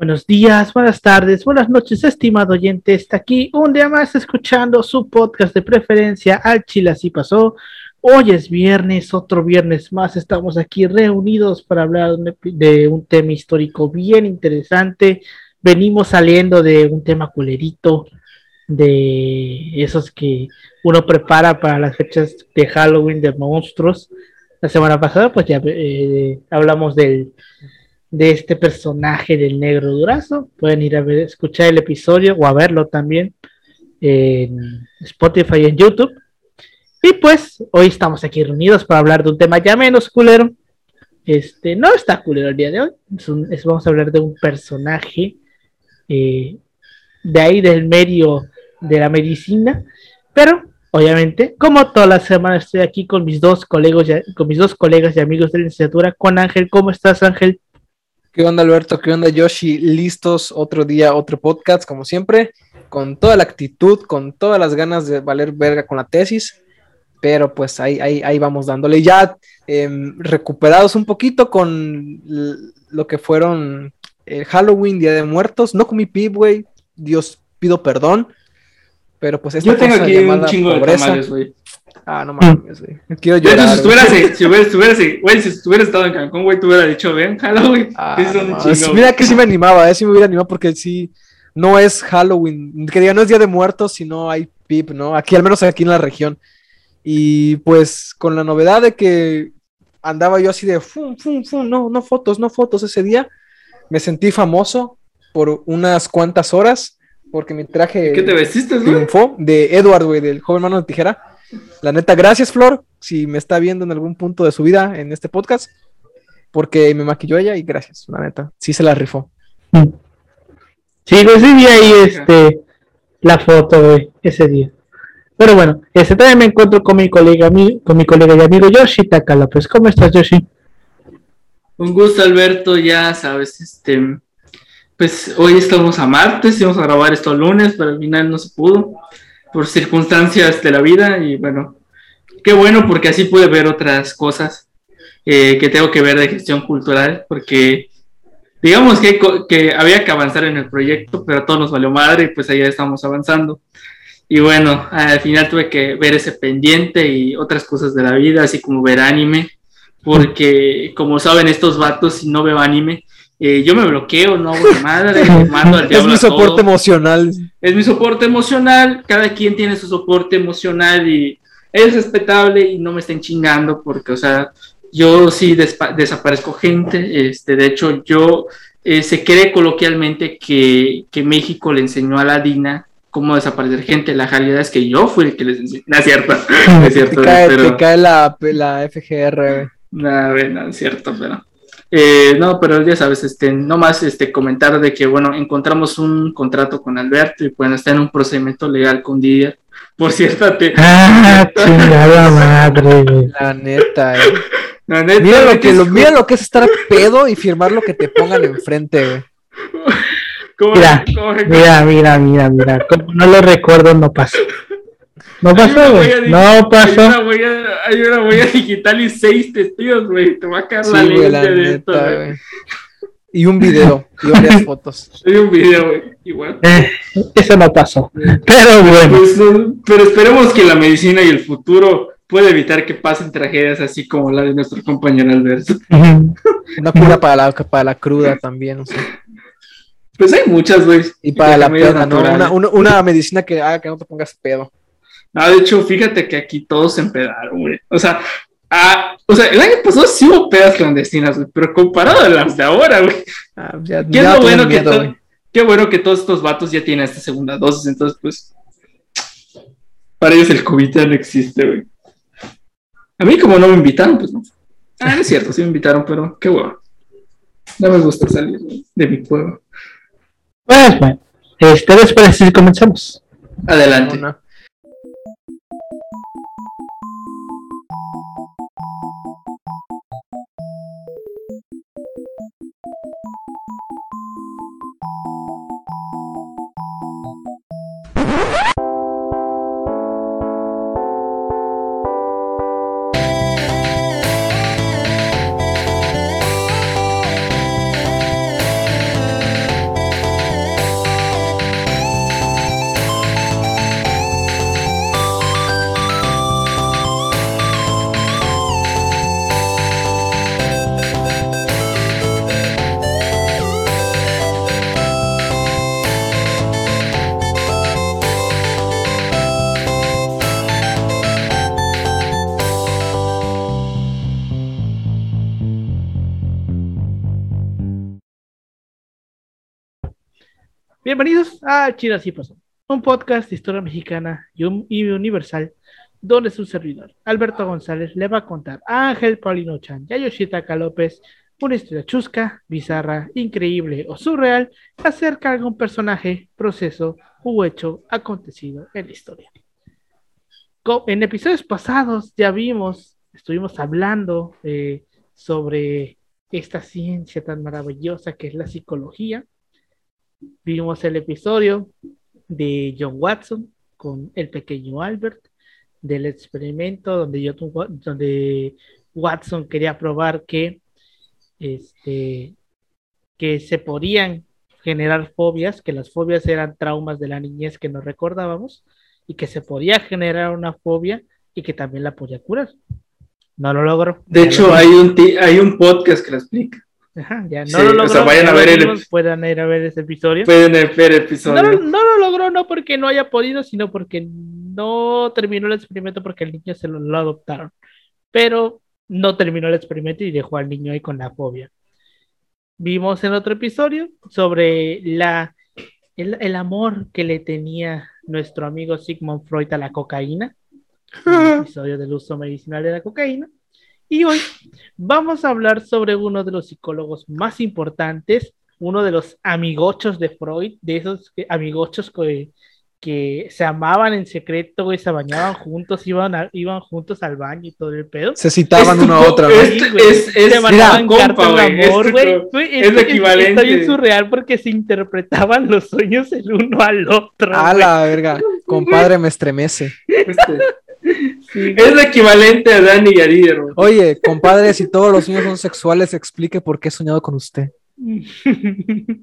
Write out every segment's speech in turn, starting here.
Buenos días, buenas tardes, buenas noches, estimado oyente. Está aquí un día más escuchando su podcast de preferencia al Chile así pasó. Hoy es viernes, otro viernes más. Estamos aquí reunidos para hablar de un tema histórico bien interesante. Venimos saliendo de un tema culerito, de esos que uno prepara para las fechas de Halloween de monstruos. La semana pasada, pues ya eh, hablamos del de este personaje del negro durazo. Pueden ir a ver, escuchar el episodio o a verlo también en Spotify y en YouTube. Y pues hoy estamos aquí reunidos para hablar de un tema ya menos culero. Este no está culero el día de hoy. vamos a hablar de un personaje eh, de ahí del medio de la medicina. Pero obviamente, como toda la semana estoy aquí con mis dos colegas, con mis dos colegas y amigos de la licenciatura, con Ángel. ¿Cómo estás, Ángel? ¿Qué onda, Alberto? ¿Qué onda, Yoshi? Listos, otro día, otro podcast, como siempre, con toda la actitud, con todas las ganas de valer verga con la tesis, pero pues ahí, ahí, ahí vamos dándole. Ya em, recuperados un poquito con lo que fueron el Halloween, Día de Muertos. No comí pib, güey. Dios, pido perdón. Pero pues esta Yo tengo aquí un chingo de tamales, güey. Ah, no mames, güey. Quiero llorar. si estuvieras, si hubieras, güey, si hubieras estado en Cancún, güey, tú hubieras dicho, ven, Halloween. Ah, mira que sí me animaba, eh, sí me hubiera animado porque sí, no es Halloween, que diga, no es Día de Muertos, sino hay PIP, ¿no? Aquí, al menos aquí en la región. Y pues con la novedad de que andaba yo así de, fum, fum, fum, no, no fotos, no fotos ese día, me sentí famoso por unas cuantas horas porque mi traje ¿Qué te vestiste, triunfó de Edward, güey, del joven mano de tijera. La neta, gracias, Flor, si me está viendo en algún punto de su vida en este podcast, porque me maquilló ella y gracias, la neta. Sí se la rifó. Sí, sí vi ahí este, la foto, güey, ese día. Pero bueno, este también me encuentro con mi colega, con mi colega y amigo Yoshi Takala. Pues, ¿cómo estás, Yoshi? Un gusto, Alberto, ya sabes, este, pues hoy estamos a martes, íbamos a grabar esto lunes, pero al final no se pudo por circunstancias de la vida y bueno, qué bueno porque así pude ver otras cosas eh, que tengo que ver de gestión cultural, porque digamos que, que, había que avanzar en el proyecto, pero a todos nos valió madre y pues allá estamos avanzando. Y bueno, al final tuve que ver ese pendiente y otras cosas de la vida, así como ver anime, porque como saben estos vatos, si no veo anime, eh, yo me bloqueo, no hago madre, mando al diablo. Es mi soporte emocional. Es mi soporte emocional, cada quien tiene su soporte emocional y es respetable y no me estén chingando porque, o sea, yo sí desaparezco gente, este, de hecho yo eh, se cree coloquialmente que, que, México le enseñó a la DINA cómo desaparecer gente, la realidad es que yo fui el que les enseñó, no es cierto, es cierto. Te cae, pero... cae la, la FGR. No, no, es cierto, pero... Eh, no, pero ya sabes, este, no más este, comentar de que, bueno, encontramos un contrato con Alberto y pueden estar en un procedimiento legal con Didier. Por cierto, te... Ah, chingada madre. La neta, eh. La neta, mira, lo que, lo, mira lo que es estar pedo y firmar lo que te pongan enfrente, güey. Mira, mira, mira, mira, mira, como no lo recuerdo, no pasa. No pasó, güey. No pasó. Hay una, huella, digital y seis testigos, güey. Te va a caer la ley de esto, güey. Y un video, y varias fotos. Y un video, güey. Igual. Eh, eso no pasó. Pero bueno. Pues, pero esperemos que la medicina y el futuro pueda evitar que pasen tragedias así como la de nuestro compañero Alberto. Una cura para la, para la cruda también, o sea. Pues hay muchas, güey. Y para la peda, ¿no? Una, una, una medicina que haga que no te pongas pedo. No, de hecho, fíjate que aquí todos se empedaron, güey. O sea, ah, o sea, el año pasado sí hubo pedas clandestinas, güey, pero comparado a las de ahora, güey. Ah, ya, qué, bueno que qué bueno que todos estos vatos ya tienen esta segunda dosis, entonces, pues, para ellos el COVID ya no existe, güey. A mí, como no me invitaron, pues no. Ah, es cierto, sí me invitaron, pero qué bueno. No me gusta salir de mi pueblo. Pues, bueno, este, después sí comenzamos. Adelante. Bienvenidos a Chile Así Pasó, un podcast de historia mexicana y, un- y universal, donde su servidor, Alberto González, le va a contar a Ángel Paulino Chan y a Yoshitaka López una historia chusca, bizarra, increíble o surreal acerca de algún personaje, proceso u hecho acontecido en la historia. En episodios pasados ya vimos, estuvimos hablando eh, sobre esta ciencia tan maravillosa que es la psicología. Vimos el episodio de John Watson con el pequeño Albert, del experimento donde, donde Watson quería probar que, este, que se podían generar fobias, que las fobias eran traumas de la niñez que no recordábamos y que se podía generar una fobia y que también la podía curar. No lo logró. De hecho, lo hay un, hay un podcast que lo explica. Ajá, ya no Sí, lo o logró. sea, vayan ya a ver el puedan ir a ver ese episodio. Pueden ver el No, episodio. lo- no lo logró no porque no haya podido, sino porque no terminó el experimento porque el niño se lo, lo adoptaron. Pero no terminó el experimento y dejó al niño ahí con la fobia. Vimos en otro episodio sobre la, el, el amor que le tenía nuestro amigo Sigmund Freud a la cocaína. Episodio del uso medicinal de la cocaína. Y hoy vamos a hablar sobre uno de los psicólogos más importantes, uno de los amigochos de Freud, de esos que- amigochos que, que se amaban en secreto, y se bañaban juntos, iban, a- iban juntos al baño y todo el pedo. Se citaban Es tu a ¿no? es- güey. es- es- se mandaban cartas de güey, amor, es güey. Güey, es equivalente. Está bien surreal porque se interpretaban los sueños el uno al otro. A güey. la verga, compadre, me estremece. Este, Sí, es lo equivalente a Dani y. Oye, compadre, si todos los niños son sexuales, explique por qué he soñado con usted.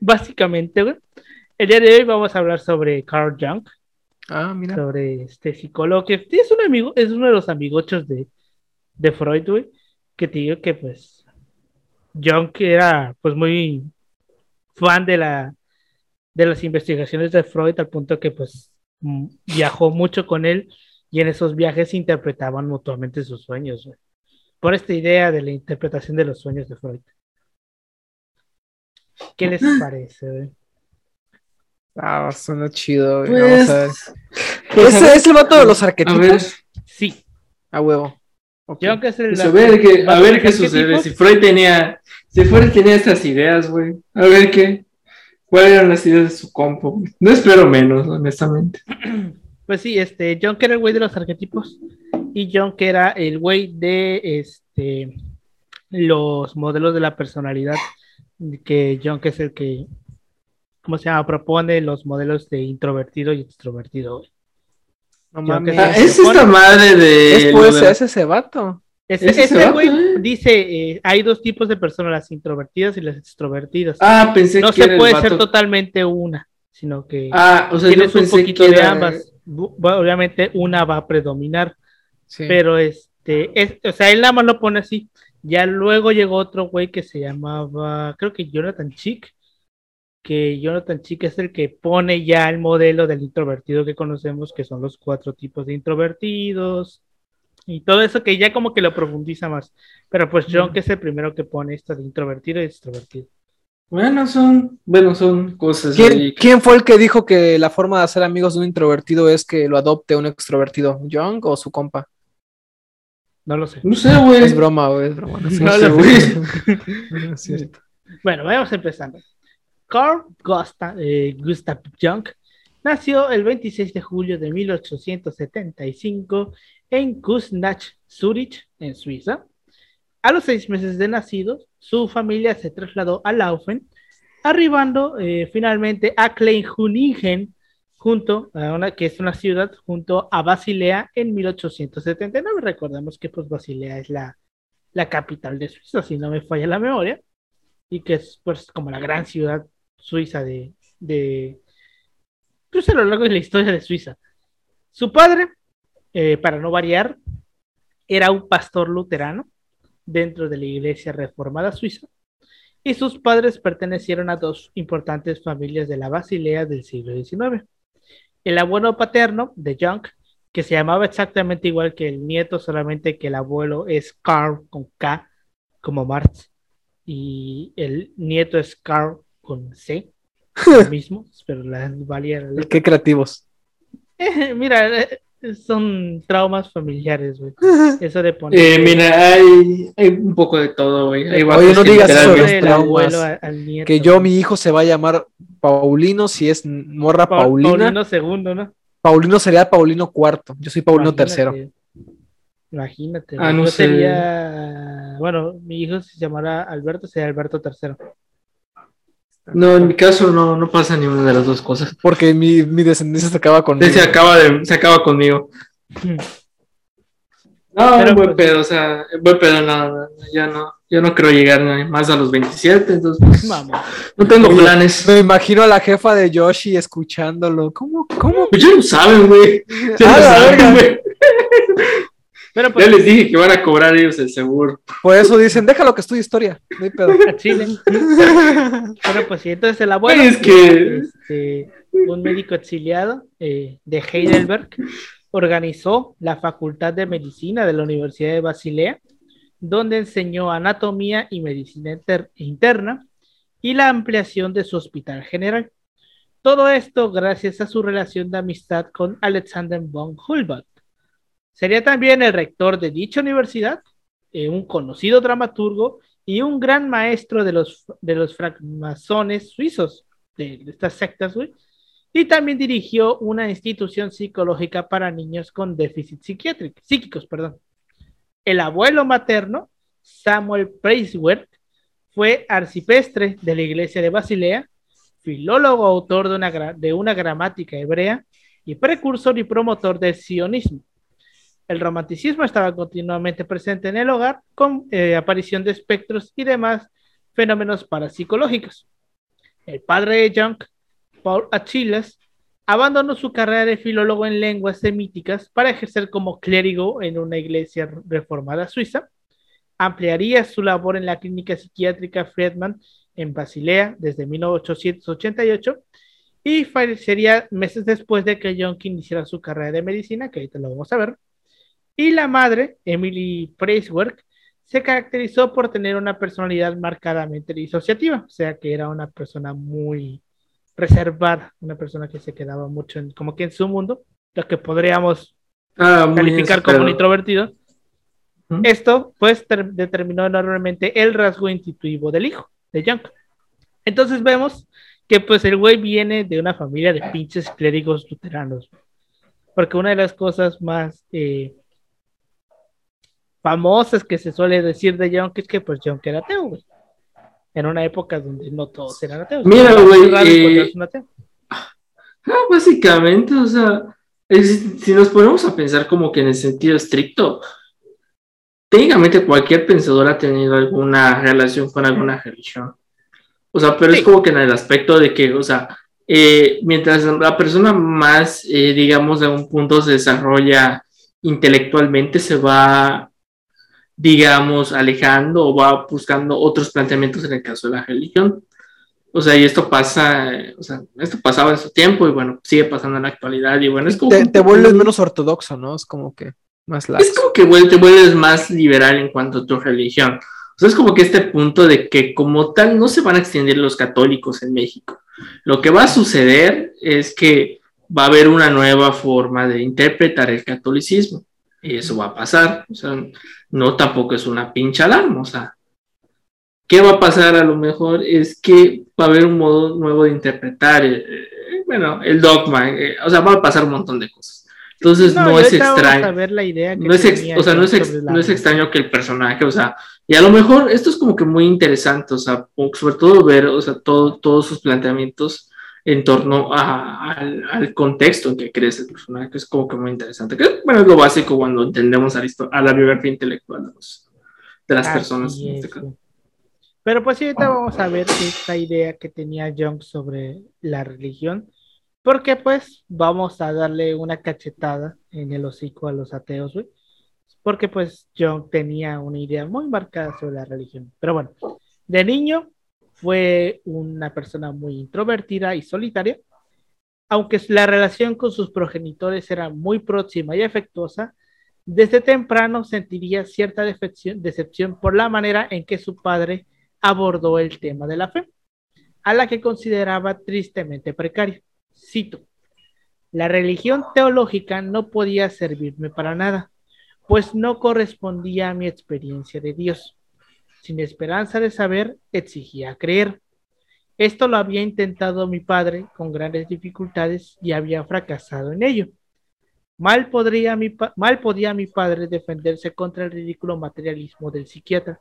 Básicamente, güey. El día de hoy vamos a hablar sobre Carl Jung, Ah, mira. sobre este psicólogo que es un amigo, es uno de los amigochos de, de Freud, güey, que te digo que pues Jung era pues muy fan de la de las investigaciones de Freud al punto que pues viajó mucho con él y en esos viajes se interpretaban mutuamente sus sueños. Por esta idea de la interpretación de los sueños de Freud. ¿Qué les parece, güey? Ah, suena chido, güey. Pues, Vamos a ver. pues, ¿Ese ver, es el vato de los a ver, arquetipos? Sí, A huevo. Ok. Jung es el pues, a ver qué, a ver qué sucede. Si Freud tenía, si Freud tenía estas ideas, güey. A ver qué, cuáles eran las ideas de su compo. No espero menos, honestamente. Pues sí, este, John que era el güey de los arquetipos y John que era el güey de este los modelos de la personalidad, que John que es el que, ¿cómo se llama? Propone los modelos de introvertido y extrovertido. güey. No mames. Ah, es esta madre de. Es pues, de- es ese vato. Ese, Ese ese güey dice, eh, hay dos tipos de personas, las introvertidas y las extrovertidas. Ah, pensé no que era se puede vato- ser totalmente una, sino que Ah, o sea, tienes un poquito de era- ambas. Bueno, obviamente una va a predominar. Sí. Pero este, es, o sea, él nada más lo pone así. Ya luego llegó otro güey que se llamaba, creo que Jonathan Chick, que Jonathan Chick es el que pone ya el modelo del introvertido que conocemos, que son los cuatro tipos de introvertidos y todo eso que ya como que lo profundiza más. Pero pues John, que es el primero que pone esto de introvertido y extrovertido. Bueno, son, bueno, son cosas ¿Quién, ahí. quién fue el que dijo que la forma de hacer amigos de un introvertido es que lo adopte un extrovertido? ¿Young o su compa? No lo sé. No sé, güey. Es broma, güey, es broma. No sé. No No sé, lo güey. No es cierto. Bueno, vamos empezando. Carl Gustav, eh, Gustav Jung nació el 26 de julio de 1875 en Kuznach, Zurich, en Suiza. A los seis meses de nacido, su familia se trasladó a Laufen, arribando eh, finalmente a Kleinhuningen, junto a una, que es una ciudad junto a Basilea en 1879. Recordemos que pues Basilea es la, la capital de Suiza, si no me falla la memoria y que es pues como la gran ciudad suiza de, de pues a lo largo de la historia de Suiza. Su padre, eh, para no variar, era un pastor luterano dentro de la iglesia reformada suiza y sus padres pertenecieron a dos importantes familias de la Basilea del siglo XIX. El abuelo paterno de Jung, que se llamaba exactamente igual que el nieto, solamente que el abuelo es Karl con K, como Marx, y el nieto es Carl con C, lo mismo, pero la valía la. Qué creativos. Eh, mira, eh, son traumas familiares, güey. Eso de poner. Eh, mira, hay, hay un poco de todo, güey. Oye, no que digas eso, del abuelo traumas. a- al nieto. Que yo, mi hijo se va a llamar Paulino, si es morra Pa- Paulina. Paulino segundo, ¿no? Paulino sería Paulino cuarto. Yo soy Paulino Imagínate. tercero. Imagínate. Ah, no Yo sé. sería. Bueno, mi hijo se llamara Alberto, sería Alberto tercero. No, en mi caso no, no pasa ni una de las dos cosas. Porque mi, mi descendencia se acaba con. Se acaba, de, se acaba conmigo. Hmm. No, Pero, buen pues- pedo, o sea, buen pedo, no, no, ya no, yo no creo llegar más a los 27, entonces pues, Vamos. no tengo Oye, planes. Me imagino a la jefa de Yoshi escuchándolo. ¿Cómo? ¿Cómo? Pues ya lo saben, güey. Ya Ah, lo saben, güey. Pero Ya pues, les dije que van a cobrar ellos el seguro. Por eso dicen, déjalo que estudie historia. No hay pedo. a Chile. Pero pues sí, entonces el abuelo. Es que- este, un médico exiliado eh, de Heidelberg organizó la Facultad de Medicina de la Universidad de Basilea, donde enseñó anatomía y medicina inter- interna y la ampliación de su hospital general. Todo esto gracias a su relación de amistad con Alexander von Humboldt. Sería también el rector de dicha universidad, eh, un conocido dramaturgo y un gran maestro de los, de los francmasones suizos, de, estas sectas. Y también dirigió una institución psicológica para niños con déficit psiquiátrico, psíquicos. Perdón. El abuelo materno, Samuel Preiswerk, fue arcipestre de la iglesia de Basilea, filólogo autor de una, de una gramática hebrea y precursor y promotor del sionismo. El romanticismo estaba continuamente presente en el hogar con eh, aparición de espectros y demás fenómenos parapsicológicos. El padre de Jung, Paul Achilles, abandonó su carrera de filólogo en lenguas semíticas para ejercer como clérigo en una iglesia reformada suiza. Ampliaría su labor en la clínica psiquiátrica Friedman en Basilea desde 1888 y fallecería meses después de que Jung iniciara su carrera de medicina, que ahorita lo vamos a ver. Y la madre, Emily Preiswerk, se caracterizó por tener una personalidad marcadamente disociativa, o sea que era una persona muy reservada, una persona que se quedaba mucho en, como que en su mundo, lo que podríamos Ah, calificar como un introvertido. Ujú. Esto, pues, ter- determinó enormemente el rasgo intuitivo del hijo, de Young. Entonces vemos que, pues, el güey viene de una familia de pinches clérigos luteranos. Porque una de las cosas más eh, famosas que se suele decir de Young es que, pues, Young era ateo, güey. En una época donde no todos eran ateos. Mira, güey, eh, ateo. Ah, básicamente, o sea, es- si nos ponemos a pensar como que en el sentido estricto, técnicamente cualquier pensador ha tenido alguna relación con alguna religión. O sea, pero Sí. es como que en el aspecto de que, o sea, eh, mientras la persona más, eh, digamos, de un punto se desarrolla intelectualmente, se va, digamos, alejando o va buscando otros planteamientos en el caso de la religión. O sea, y esto pasa, o sea, esto pasaba en su tiempo y bueno, sigue pasando en la actualidad y bueno, es como... Te, vuelves menos ortodoxo, ¿no? Es como que más laxo. Es como que te vuelves más liberal en cuanto a tu religión. O sea, es como que este punto de que como tal no se van a extender los católicos en México. Lo que va a suceder es que va a haber una nueva forma de interpretar el catolicismo. Y eso va a pasar. O sea, no tampoco es una pincha alarma. O sea, ¿qué va a pasar? A lo mejor es que va a haber un modo nuevo de interpretar, eh, eh, bueno, el dogma. eh, o sea, va a pasar un montón de cosas. Entonces no, es extraño la idea no es, ex- tenía o sea, no es, ex- no extraño que el personaje, o sea, y a lo mejor esto es como que muy interesante, o sea, sobre todo ver, o sea, todo, todos sus planteamientos en torno a- al, al contexto en que crece el personaje, que es como que muy interesante. Que, bueno, es lo básico cuando entendemos a a la biografía intelectual de, los- de las Así personas. en este es, caso. Pero pues sí, ahorita vamos a ver esta idea que tenía Jung sobre la religión, porque pues vamos a darle una cachetada en el hocico a los ateos, güey. Porque pues Jung tenía una idea muy marcada sobre la religión. Pero bueno, de niño fue una persona muy introvertida y solitaria, aunque la relación con sus progenitores era muy próxima y afectuosa, desde temprano sentiría cierta decepción por la manera en que su padre abordó el tema de la fe. a la que consideraba tristemente precaria. Cito, la religión teológica no podía servirme para nada, pues no correspondía a mi experiencia de Dios. Sin esperanza de saber, exigía creer. Esto lo había intentado mi padre con grandes dificultades y había fracasado en ello. Mal, podría mi mal podía mi padre defenderse contra el ridículo materialismo del psiquiatra.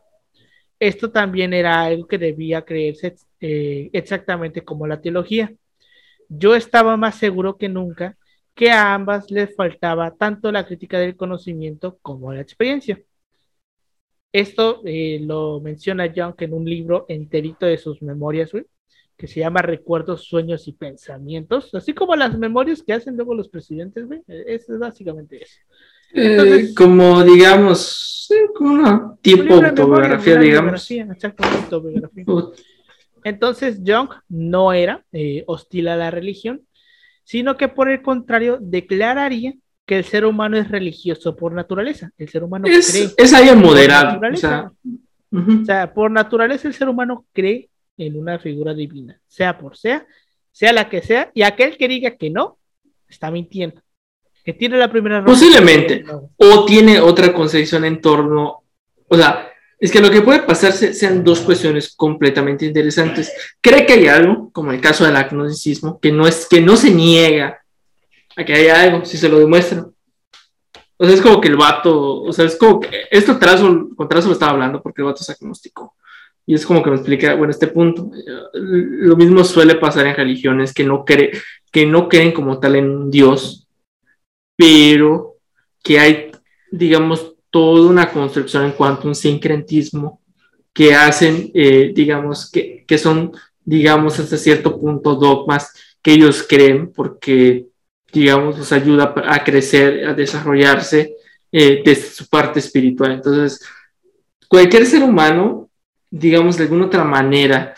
Esto también era algo que debía creerse eh, exactamente como la teología. Yo estaba más seguro que nunca que a ambas les faltaba tanto la crítica del conocimiento como la experiencia. Esto eh, lo menciona Young en un libro enterito de sus memorias, que se llama Recuerdos, Sueños y Pensamientos, así como las memorias que hacen luego los presidentes, güey. Eso es básicamente eso. Eh, como digamos, como una tipo autobiografía, digamos. autobiografía. Entonces, Young no era eh, hostil a la religión, sino que por el contrario declararía que el ser humano es religioso por naturaleza. El ser humano es, cree. Es ahí moderado. O sea, o sea, por naturaleza el ser humano cree en una figura divina, sea por sea, sea la que sea, y aquel que diga que no, está mintiendo. Que tiene la primera Posiblemente. O tiene otra concepción en torno. O sea, es que lo que puede pasarse sean dos cuestiones completamente interesantes. Cree que hay algo, como el caso del agnosticismo, que no, es, que no se niega a que haya algo, si se lo demuestra. O sea, es como que el vato, o sea, es como que esto trazo, con trazo lo estaba hablando porque el vato es agnóstico. Y es como que me explica, bueno, este punto. Lo mismo suele pasar en religiones que no, cree, que no creen como tal en Dios, pero que hay, digamos, toda una construcción en cuanto a un sincretismo que hacen, eh, digamos, que, que son, digamos, hasta cierto punto dogmas que ellos creen porque, digamos, los ayuda a crecer, a desarrollarse eh, desde su parte espiritual. Entonces, cualquier ser humano digamos, de alguna otra manera,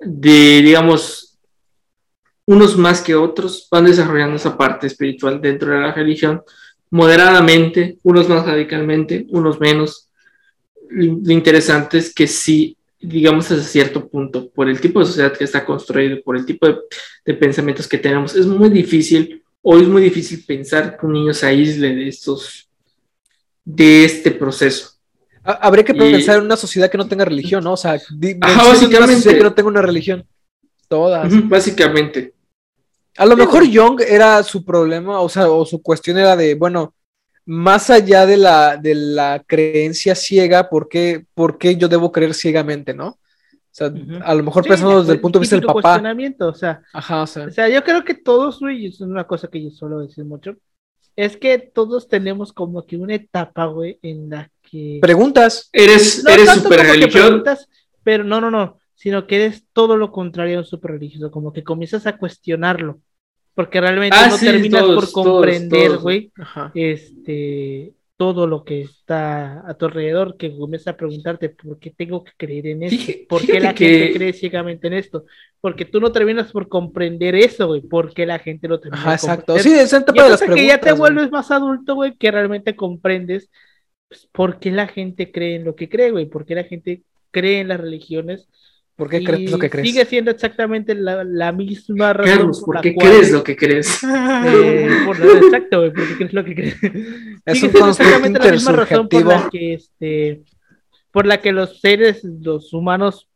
de, digamos, unos más que otros van desarrollando esa parte espiritual dentro de la religión, moderadamente, unos más radicalmente, unos menos. Lo interesante es que sí, digamos, hasta cierto punto, por el tipo de sociedad que está construido, por el tipo de, de pensamientos que tenemos, es muy difícil, hoy es muy difícil pensar que un niño se aísle de estos, de este proceso. Habría que pensar en una sociedad que no tenga religión, ¿no? O sea, básicamente que no tenga una religión. Todas. básicamente. A lo mejor Young era su problema, o sea, o su cuestión era de, bueno, más allá de la, de la creencia ciega, ¿por qué, ¿por qué yo debo creer ciegamente, no? O sea, a lo mejor pensando desde el punto de vista del papá. O sea, Ajá, o sea. o sea, yo creo que todos, güey, es una cosa que yo suelo decir mucho, es que todos tenemos como que una etapa, güey, en la Preguntas. ¿Eres, eres super religioso? Pero no, no, no, sino que eres todo lo contrario a un super religioso, como que comienzas a cuestionarlo, porque realmente ah, no terminas por comprender, güey, este, todo lo que está a tu alrededor, que comienzas a preguntarte por qué tengo que creer en esto, por qué la gente cree ciegamente en esto, porque tú no terminas por comprender eso, güey, por qué la gente lo termina exacto, sí, es etapa de las preguntas. que ya te vuelves más adulto, güey, que realmente comprendes pues, ¿por qué la gente cree en lo que cree, güey? ¿Por qué la gente cree en las religiones? ¿Por qué crees lo que crees? Sigue siendo exactamente la, misma razón. Carlos, ¿por, qué crees lo que crees? Eh, exacto, güey, ¿por qué crees lo que crees? Es sigue siendo exactamente la misma razón por la que este por la que los seres, los humanos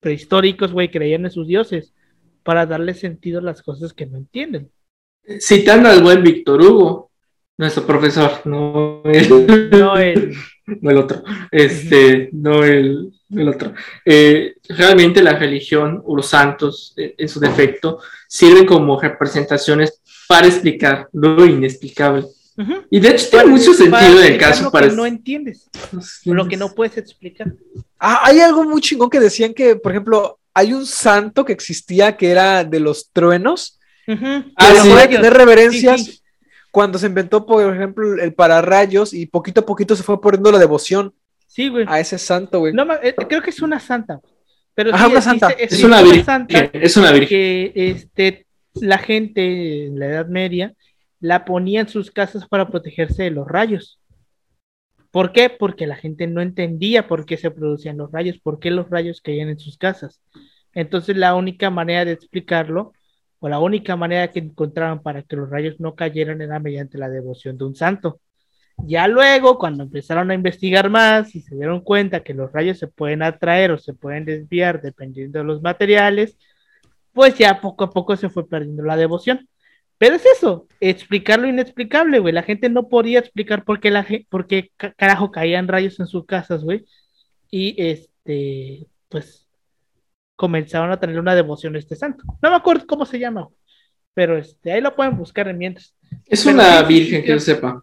prehistóricos, güey, creían en sus dioses, para darle sentido a las cosas que no entienden. Citando al buen Víctor Hugo, nuestro profesor, no el, no el, no el otro, este, no el, el otro. Eh, realmente la religión o los santos, eh, en su defecto, sirven como representaciones para explicar lo inexplicable. Y de hecho tiene mucho sentido en el caso lo para... Que no entiendes, lo que no puedes explicar. Ah, hay algo muy chingón que decían que, por ejemplo, hay un santo que existía que era de los truenos. Ah, sí. de reverencias cuando se inventó, por ejemplo, el pararrayos y poquito a poquito se fue poniendo la devoción. Sí, güey. A ese santo, güey. No, eh, creo que es una santa. Pero Ajá, una santa. Es, una, virgen. Es una virgen. Que este, la gente en la Edad Media la ponía en sus casas para protegerse de los rayos. ¿Por qué? Porque la gente no entendía por qué se producían los rayos, por qué los rayos caían en sus casas. Entonces la única manera de explicarlo, o la única manera que encontraron para que los rayos no cayeran era mediante la devoción de un santo. Ya luego, cuando empezaron a investigar más y se dieron cuenta que los rayos se pueden atraer o se pueden desviar dependiendo de los materiales, pues ya poco a poco se fue perdiendo la devoción. Pero es eso, explicar lo inexplicable, güey. La gente no podía explicar por qué, la, por qué carajo caían rayos en sus casas, güey. Y este, pues, comenzaron a tener una devoción a este santo. No me acuerdo cómo se llama, pero este, ahí lo pueden buscar en mientras. Es una virgen, que yo sepa.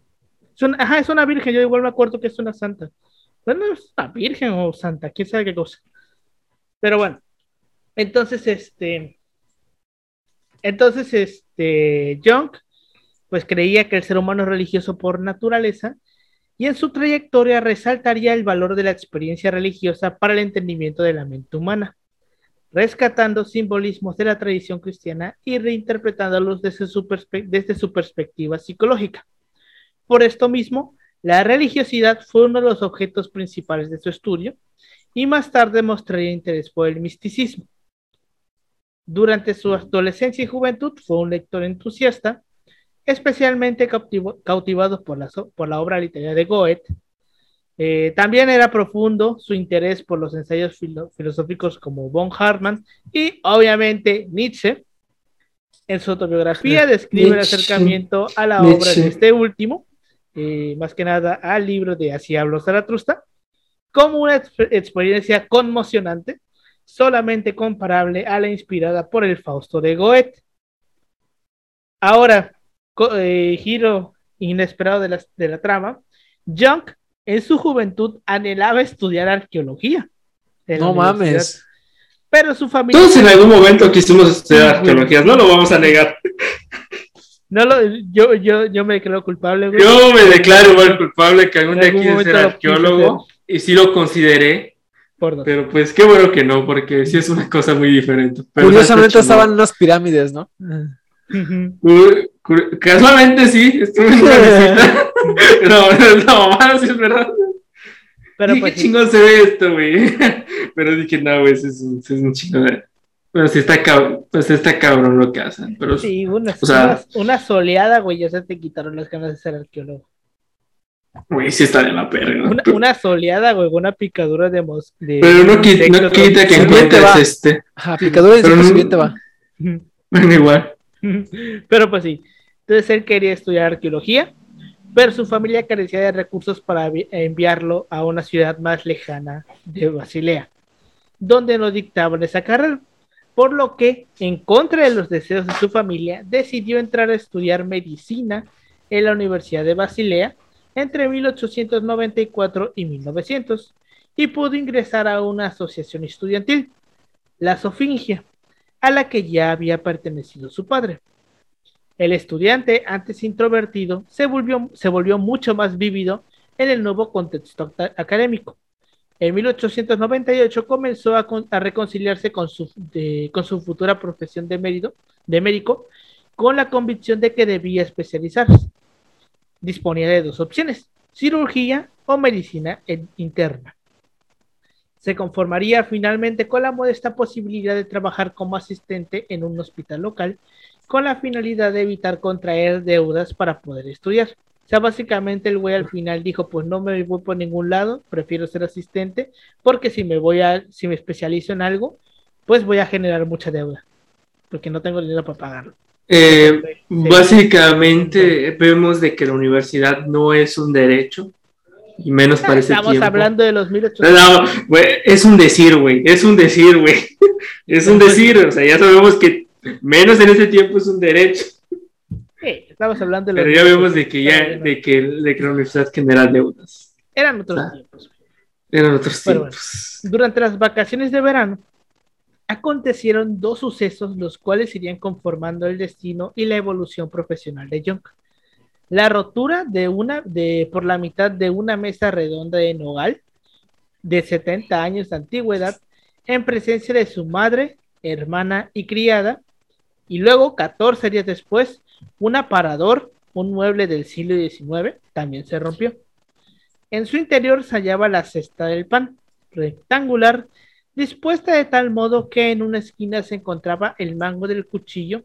Es una, ajá, es una virgen, yo igual me acuerdo que es una santa. Bueno, es una virgen o santa, quién sabe qué cosa. Pero bueno, entonces, este, entonces, este, Jung, pues creía que el ser humano es religioso por naturaleza y en su trayectoria resaltaría el valor de la experiencia religiosa para el entendimiento de la mente humana, rescatando simbolismos de la tradición cristiana y reinterpretándolos desde su, desde su perspectiva psicológica. Por esto mismo, la religiosidad fue uno de los objetos principales de su estudio y más tarde mostraría interés por el misticismo. Durante su adolescencia y juventud fue un lector entusiasta, especialmente cautivado por la, por la obra literaria de Goethe. Eh, también era profundo su interés por los ensayos filosóficos como von Hartmann y obviamente Nietzsche. En su autobiografía describe el acercamiento a la obra de este último, eh, más que nada al libro de Así habló Zaratustra, como una experiencia conmocionante solamente comparable a la inspirada por el Fausto de Goethe. Ahora, eh, giro inesperado de la, de la trama, Jung en su juventud anhelaba estudiar arqueología. No mames. Pero su familia. Todos en algún momento quisimos estudiar arqueología, no lo vamos a negar. No lo, yo, yo, yo me declaro culpable, Yo me declaro igual culpable que algún día quise ser arqueólogo y sí lo consideré, pero pues qué bueno que no, porque sí es una cosa muy diferente. Curiosamente estaban unas pirámides, ¿no? Casualmente sí, estuve en una visita. no, no, no, sí es verdad. Pero pues, qué chingón se ve esto, güey. Pero dije, no, güey, es un, es un chingón. Pero sí está cabrón, pues está cabrón lo que hacen. Pero, sí, una, o sea, una, soleada, güey, ya se te quitaron las ganas de ser arqueólogo. Güey, sí está de la perra. Una, una, soleada, güey, una picadura de mosca. Pero no, quita, no quita que encuentres este. Ajá, picadura de no, te va. Bueno, igual. Pero pues sí. Entonces él quería estudiar arqueología, pero su familia carecía de recursos para enviarlo a una ciudad más lejana de Basilea, donde no dictaban esa carrera. Por lo que, en contra de los deseos de su familia, decidió entrar a estudiar medicina en la Universidad de Basilea entre 1894 y 1900 y pudo ingresar a una asociación estudiantil, la Sofingia, a la que ya había pertenecido su padre. El estudiante, antes introvertido, se volvió, mucho más vívido en el nuevo contexto académico. En 1898 comenzó a, reconciliarse con su, con su, futura profesión de, de médico con la convicción de que debía especializarse disponía de dos opciones, cirugía o medicina interna. Se conformaría finalmente con la modesta posibilidad de trabajar como asistente en un hospital local con la finalidad de evitar contraer deudas para poder estudiar. O sea, básicamente el güey al final dijo, pues no me voy por ningún lado, prefiero ser asistente, porque si me voy a, si me especializo en algo, pues voy a generar mucha deuda, porque no tengo dinero para pagarlo. Eh, básicamente vemos de que la universidad no es un derecho y menos para ese Estamos hablando de los 1800. No, es un decir, güey, es un decir, güey. Es un decir, o sea, ya sabemos que menos en ese tiempo es un derecho. Sí, estamos hablando de los Pero ya vemos de que ya de que, de que la universidad genera deudas. Eran otros tiempos. Eran otros tiempos. durante las vacaciones de verano, acontecieron dos sucesos los cuales irían conformando el destino y la evolución profesional de Jung. La rotura de una, de, por la mitad de una mesa redonda de nogal de 70 años de antigüedad en presencia de su madre, hermana y criada, y luego, 14 días después, un aparador, un mueble del siglo XIX, también se rompió. En su interior se hallaba la cesta del pan, rectangular, dispuesta de tal modo que en una esquina se encontraba el mango del cuchillo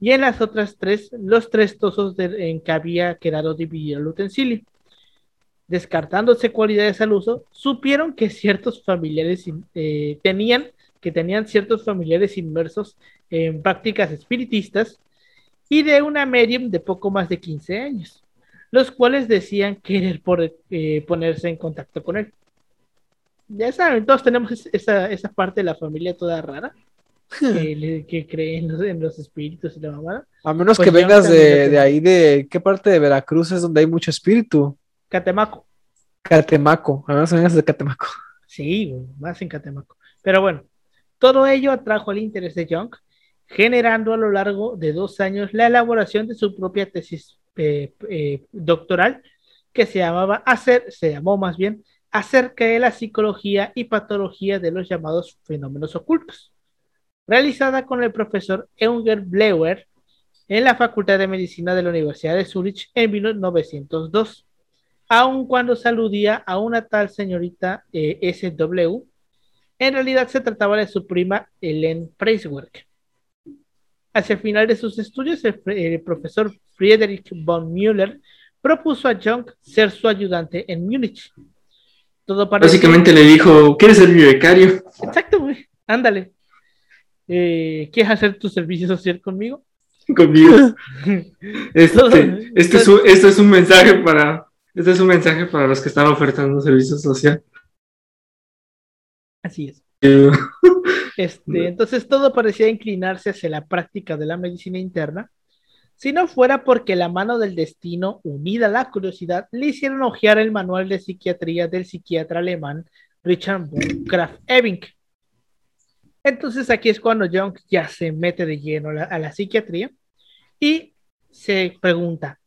y en las otras tres los tres tozos en que había quedado dividido el utensilio. Descartándose cualidades al uso, supieron que ciertos familiares eh, tenían que tenían ciertos familiares inmersos en prácticas espiritistas y de una medium de poco más de 15 años, los cuales decían querer por, eh, ponerse en contacto con él. Ya saben, todos tenemos esa, esa parte de la familia toda rara que, que creen en los, espíritus y la mamada. A menos Pues que yo vengas de, de ahí, de qué parte de Veracruz es donde hay mucho espíritu. Catemaco. Catemaco, a menos que vengas de Catemaco. Sí, más en Catemaco. Pero bueno, todo ello atrajo el interés de Young, generando a lo largo de dos años la elaboración de su propia tesis eh, eh, doctoral, que se llamaba hacer, se llamó más bien acerca de la psicología y patología de los llamados fenómenos ocultos, realizada con el profesor Eunger Bleuer en la Facultad de Medicina de la Universidad de Zurich en 1902, aun cuando se aludía a una tal señorita eh, SW, en realidad se trataba de su prima Helen Preiswerk. Hacia el final de sus estudios, el, el profesor Friedrich von Müller propuso a Jung ser su ayudante en Múnich. Todo parecía- Básicamente le dijo, ¿quieres ser mi becario? Exacto, güey. Ándale. Eh, ¿Quieres hacer tu servicio social conmigo? Conmigo. Este, este, es un, este es un mensaje para, este es un mensaje para los que están ofertando servicio social. Así es. Este, entonces todo parecía inclinarse hacia la práctica de la medicina interna, si no fuera porque la mano del destino, unida a la curiosidad, le hicieron hojear el manual de psiquiatría del psiquiatra alemán Richard von Krafft-Ebing. Entonces aquí es cuando Jung ya se mete de lleno a la psiquiatría y se pregunta,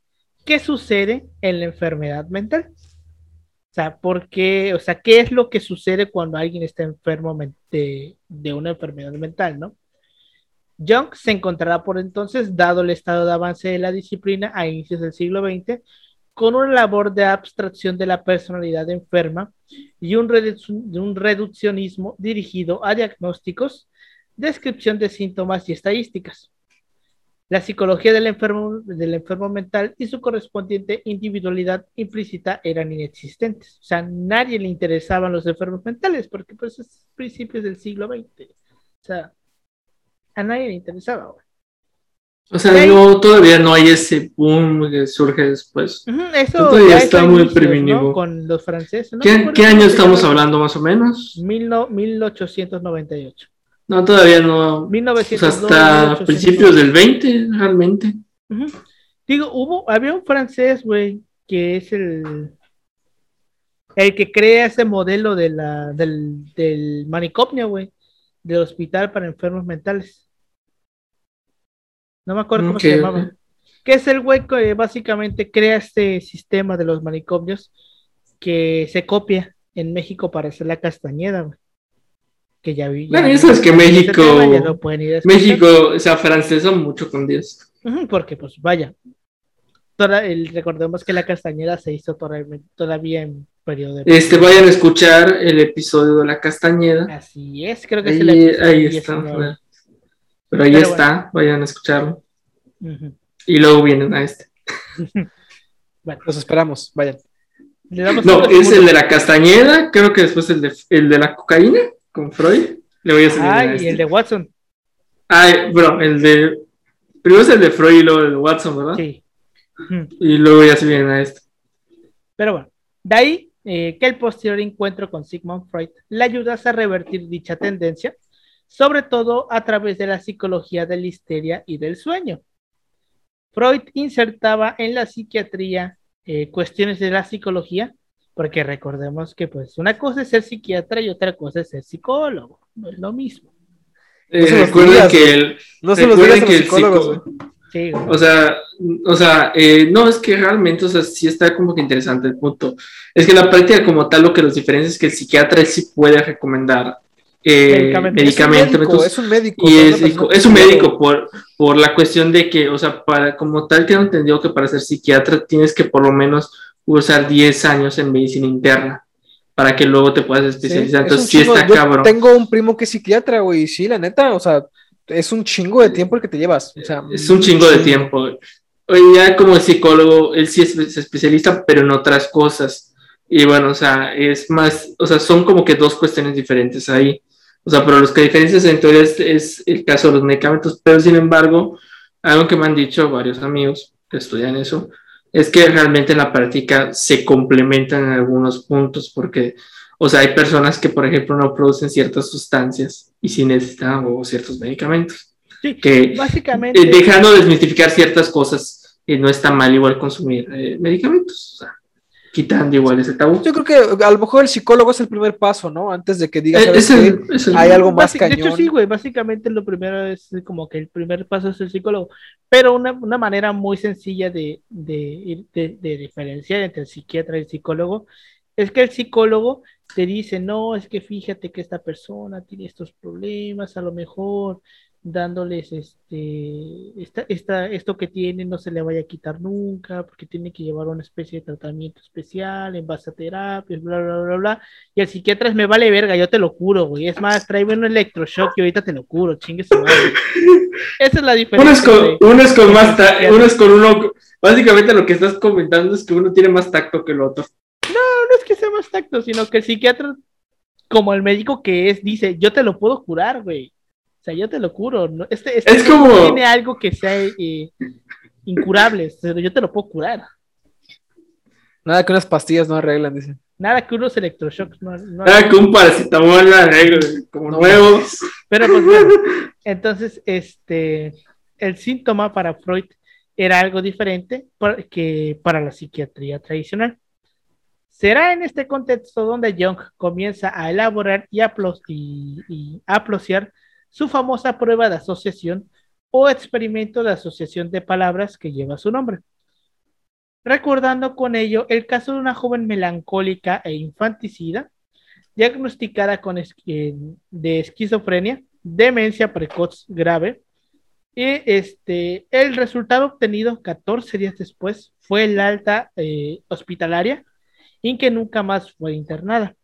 ¿qué sucede en la enfermedad mental? O sea, ¿por qué? O sea, ¿qué es lo que sucede cuando alguien está enfermo de, de una enfermedad mental, no? Jung se encontrará por entonces, dado el estado de avance de la disciplina a inicios del siglo XX, con una labor de abstracción de la personalidad enferma y un, reduc- un reduccionismo dirigido a diagnósticos, descripción de síntomas y estadísticas. La psicología del enfermo, del enfermo mental y su correspondiente individualidad implícita eran inexistentes. O sea, nadie le interesaban los enfermos mentales porque pues es principios del siglo XX. O sea, a nadie le interesaba. o sea, no, todavía no hay ese boom que surge después. Eso Todavía ya está muy inicios, primitivo. ¿no? Con los franceses. No ¿Qué, año estamos hablando más o menos? Mil no- 1898. No, todavía no. O 1902, sea, hasta 1800. principios del 20, realmente. Digo, hubo, había un francés, güey, que es el, el que crea ese modelo de la, del, del manicomio, güey, del hospital para enfermos mentales. No me acuerdo cómo se llamaba. Que es el güey que básicamente crea este sistema de los manicomios que se copia en México para hacer la castañeda, güey. Que ya vi. Bueno, ya ya sabes que ese México- tema, lo pueden ir. México, o sea, francesa mucho con 10. Ujú, Porque, pues, vaya. Toda el- recordemos que la castañeda se hizo todavía, todavía en periodo de. Este, vayan a escuchar el episodio de la Castañeda. Así es, creo que es el Ahí, episodio ahí está. 19. Pero ahí Pero está, vayan a escucharlo. Y luego vienen a este. Bueno, Los esperamos, vayan. le damos No, es el de la Castañeda, creo que después el de, el de la cocaína con Freud. Le voy a seguir a Ah, y este. el de Watson. Ah, bro, el de. Primero es el de Freud y luego el de Watson, ¿verdad? Sí. Y luego ya se vienen a este. Pero bueno, de ahí eh, que el posterior encuentro con Sigmund Freud le ayudase a revertir dicha tendencia, sobre todo a través de la psicología de la histeria y del sueño. Freud insertaba en la psiquiatría eh, cuestiones de la psicología, porque recordemos que pues una cosa es ser psiquiatra y otra cosa es ser psicólogo, no es lo mismo. Eh, No se los recuerden que el. No se los recuerden a que los el güey. Sí. O sea, o sea, eh, no, es que realmente, o sea, sí está como que interesante el punto. Es que la práctica como tal lo que los diferencia es que el psiquiatra sí puede recomendar eh, Medicamentos. Es un médico, y es es, un que- médico por, por la cuestión de que, o sea, para, como tal, tengo entendido que para ser psiquiatra tienes que por lo menos usar 10 años en medicina interna. para que luego te puedas especializar. Sí, es Entonces, sí chingo. está Yo cabrón. Tengo un primo que es psiquiatra, güey, y sí, la neta, o sea, es un chingo de tiempo el que te llevas. O sea, Es un chingo de tiempo. güey. Oye, ya como psicólogo, él sí es, se especializa, pero en otras cosas. Y bueno, o sea, es más, o sea, son como que dos cuestiones diferentes ahí. O sea, pero los que diferencias en teoría es, es el caso de los medicamentos, pero sin embargo, algo que me han dicho varios amigos que estudian eso, es que realmente en la práctica se complementan en algunos puntos, porque, o sea, hay personas que, por ejemplo, no producen ciertas sustancias y sí necesitan o ciertos medicamentos. Sí, Que básicamente. eh, dejando de desmitificar ciertas cosas, eh, no está mal igual consumir eh, medicamentos, o sea, quitando igual ese tabú. yo creo que a lo mejor el psicólogo es el primer paso, ¿no? Antes de que digas, Eh, ¿sabes es qué? el- es el- hay algo más Básic- de cañón. hecho, sí, güey. Básicamente lo primero es como que el primer paso es el psicólogo. Pero una, una manera muy sencilla de, de, ir- de- de diferenciar entre el psiquiatra y el psicólogo es que el psicólogo te dice, no, es que fíjate que esta persona tiene estos problemas, a lo mejor dándoles este, esta, esta, esto que tiene no se le vaya a quitar nunca, porque tiene que llevar una especie de tratamiento especial en base a terapias, bla, bla, bla, bla. Y el psiquiatra es me vale verga, yo te lo curo, güey. Es más, tráeme un electroshock y ahorita te lo curo, chingue su madre. Esa es la Uno es diferencia. con, uno es con más ta- uno es con uno. Básicamente lo que estás comentando es que uno tiene más tacto que el otro. No es que sea más tacto, sino que el psiquiatra, como el médico que es, dice, yo te lo puedo curar, güey. O sea, yo te lo curo. ¿no? Este, este Es como- no tiene algo que sea eh, incurable, pero yo te lo puedo curar. Nada que unas pastillas no arreglan, dicen. Nada que unos electroshocks no, no- Nada que un paracetamol arregle, como No nuevo. Pero pues bueno, entonces este el síntoma para Freud era algo diferente que para la psiquiatría tradicional. Será en este contexto donde Jung comienza a elaborar y, aplo- y, y apreciar su famosa prueba de asociación o experimento de asociación de palabras que lleva su nombre. Recordando con ello el caso de una joven melancólica e infanticida diagnosticada con de esquizofrenia, demencia precoz grave, y este, el resultado obtenido 14 días después fue el alta eh, hospitalaria y que nunca más fue internada.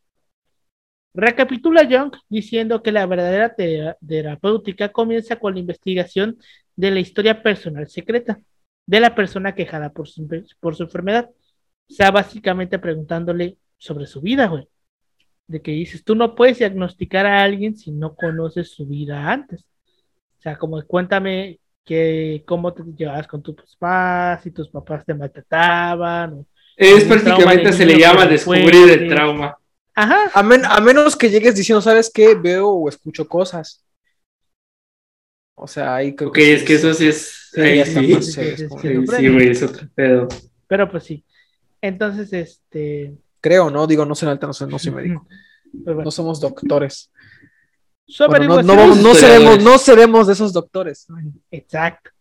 Recapitula Young diciendo que la verdadera te- terapéutica comienza con la investigación de la historia personal secreta de la persona quejada por su, por su enfermedad. O sea, básicamente preguntándole sobre su vida, güey de que dices, tú no puedes diagnosticar a alguien si no conoces su vida antes. O sea, como cuéntame que, cómo te llevabas con tus papás, si tus papás te maltrataban. o- Es prácticamente se le llama descubrir el trauma. Ajá, A, men- a menos que llegues diciendo, ¿sabes qué? Veo o escucho cosas. O sea, ahí creo Ok, es que eso sí es. Sí, ahí sí. sí, es como- sí. Sí, sí, güey, es otro pedo. pero pues sí. Entonces, este, Creo, ¿no? Digo, no sé, alta, no, sé, no soy médico. pues bueno, No somos doctores. Bueno, no, no, vamos- no seremos, no seremos de esos doctores. Exacto.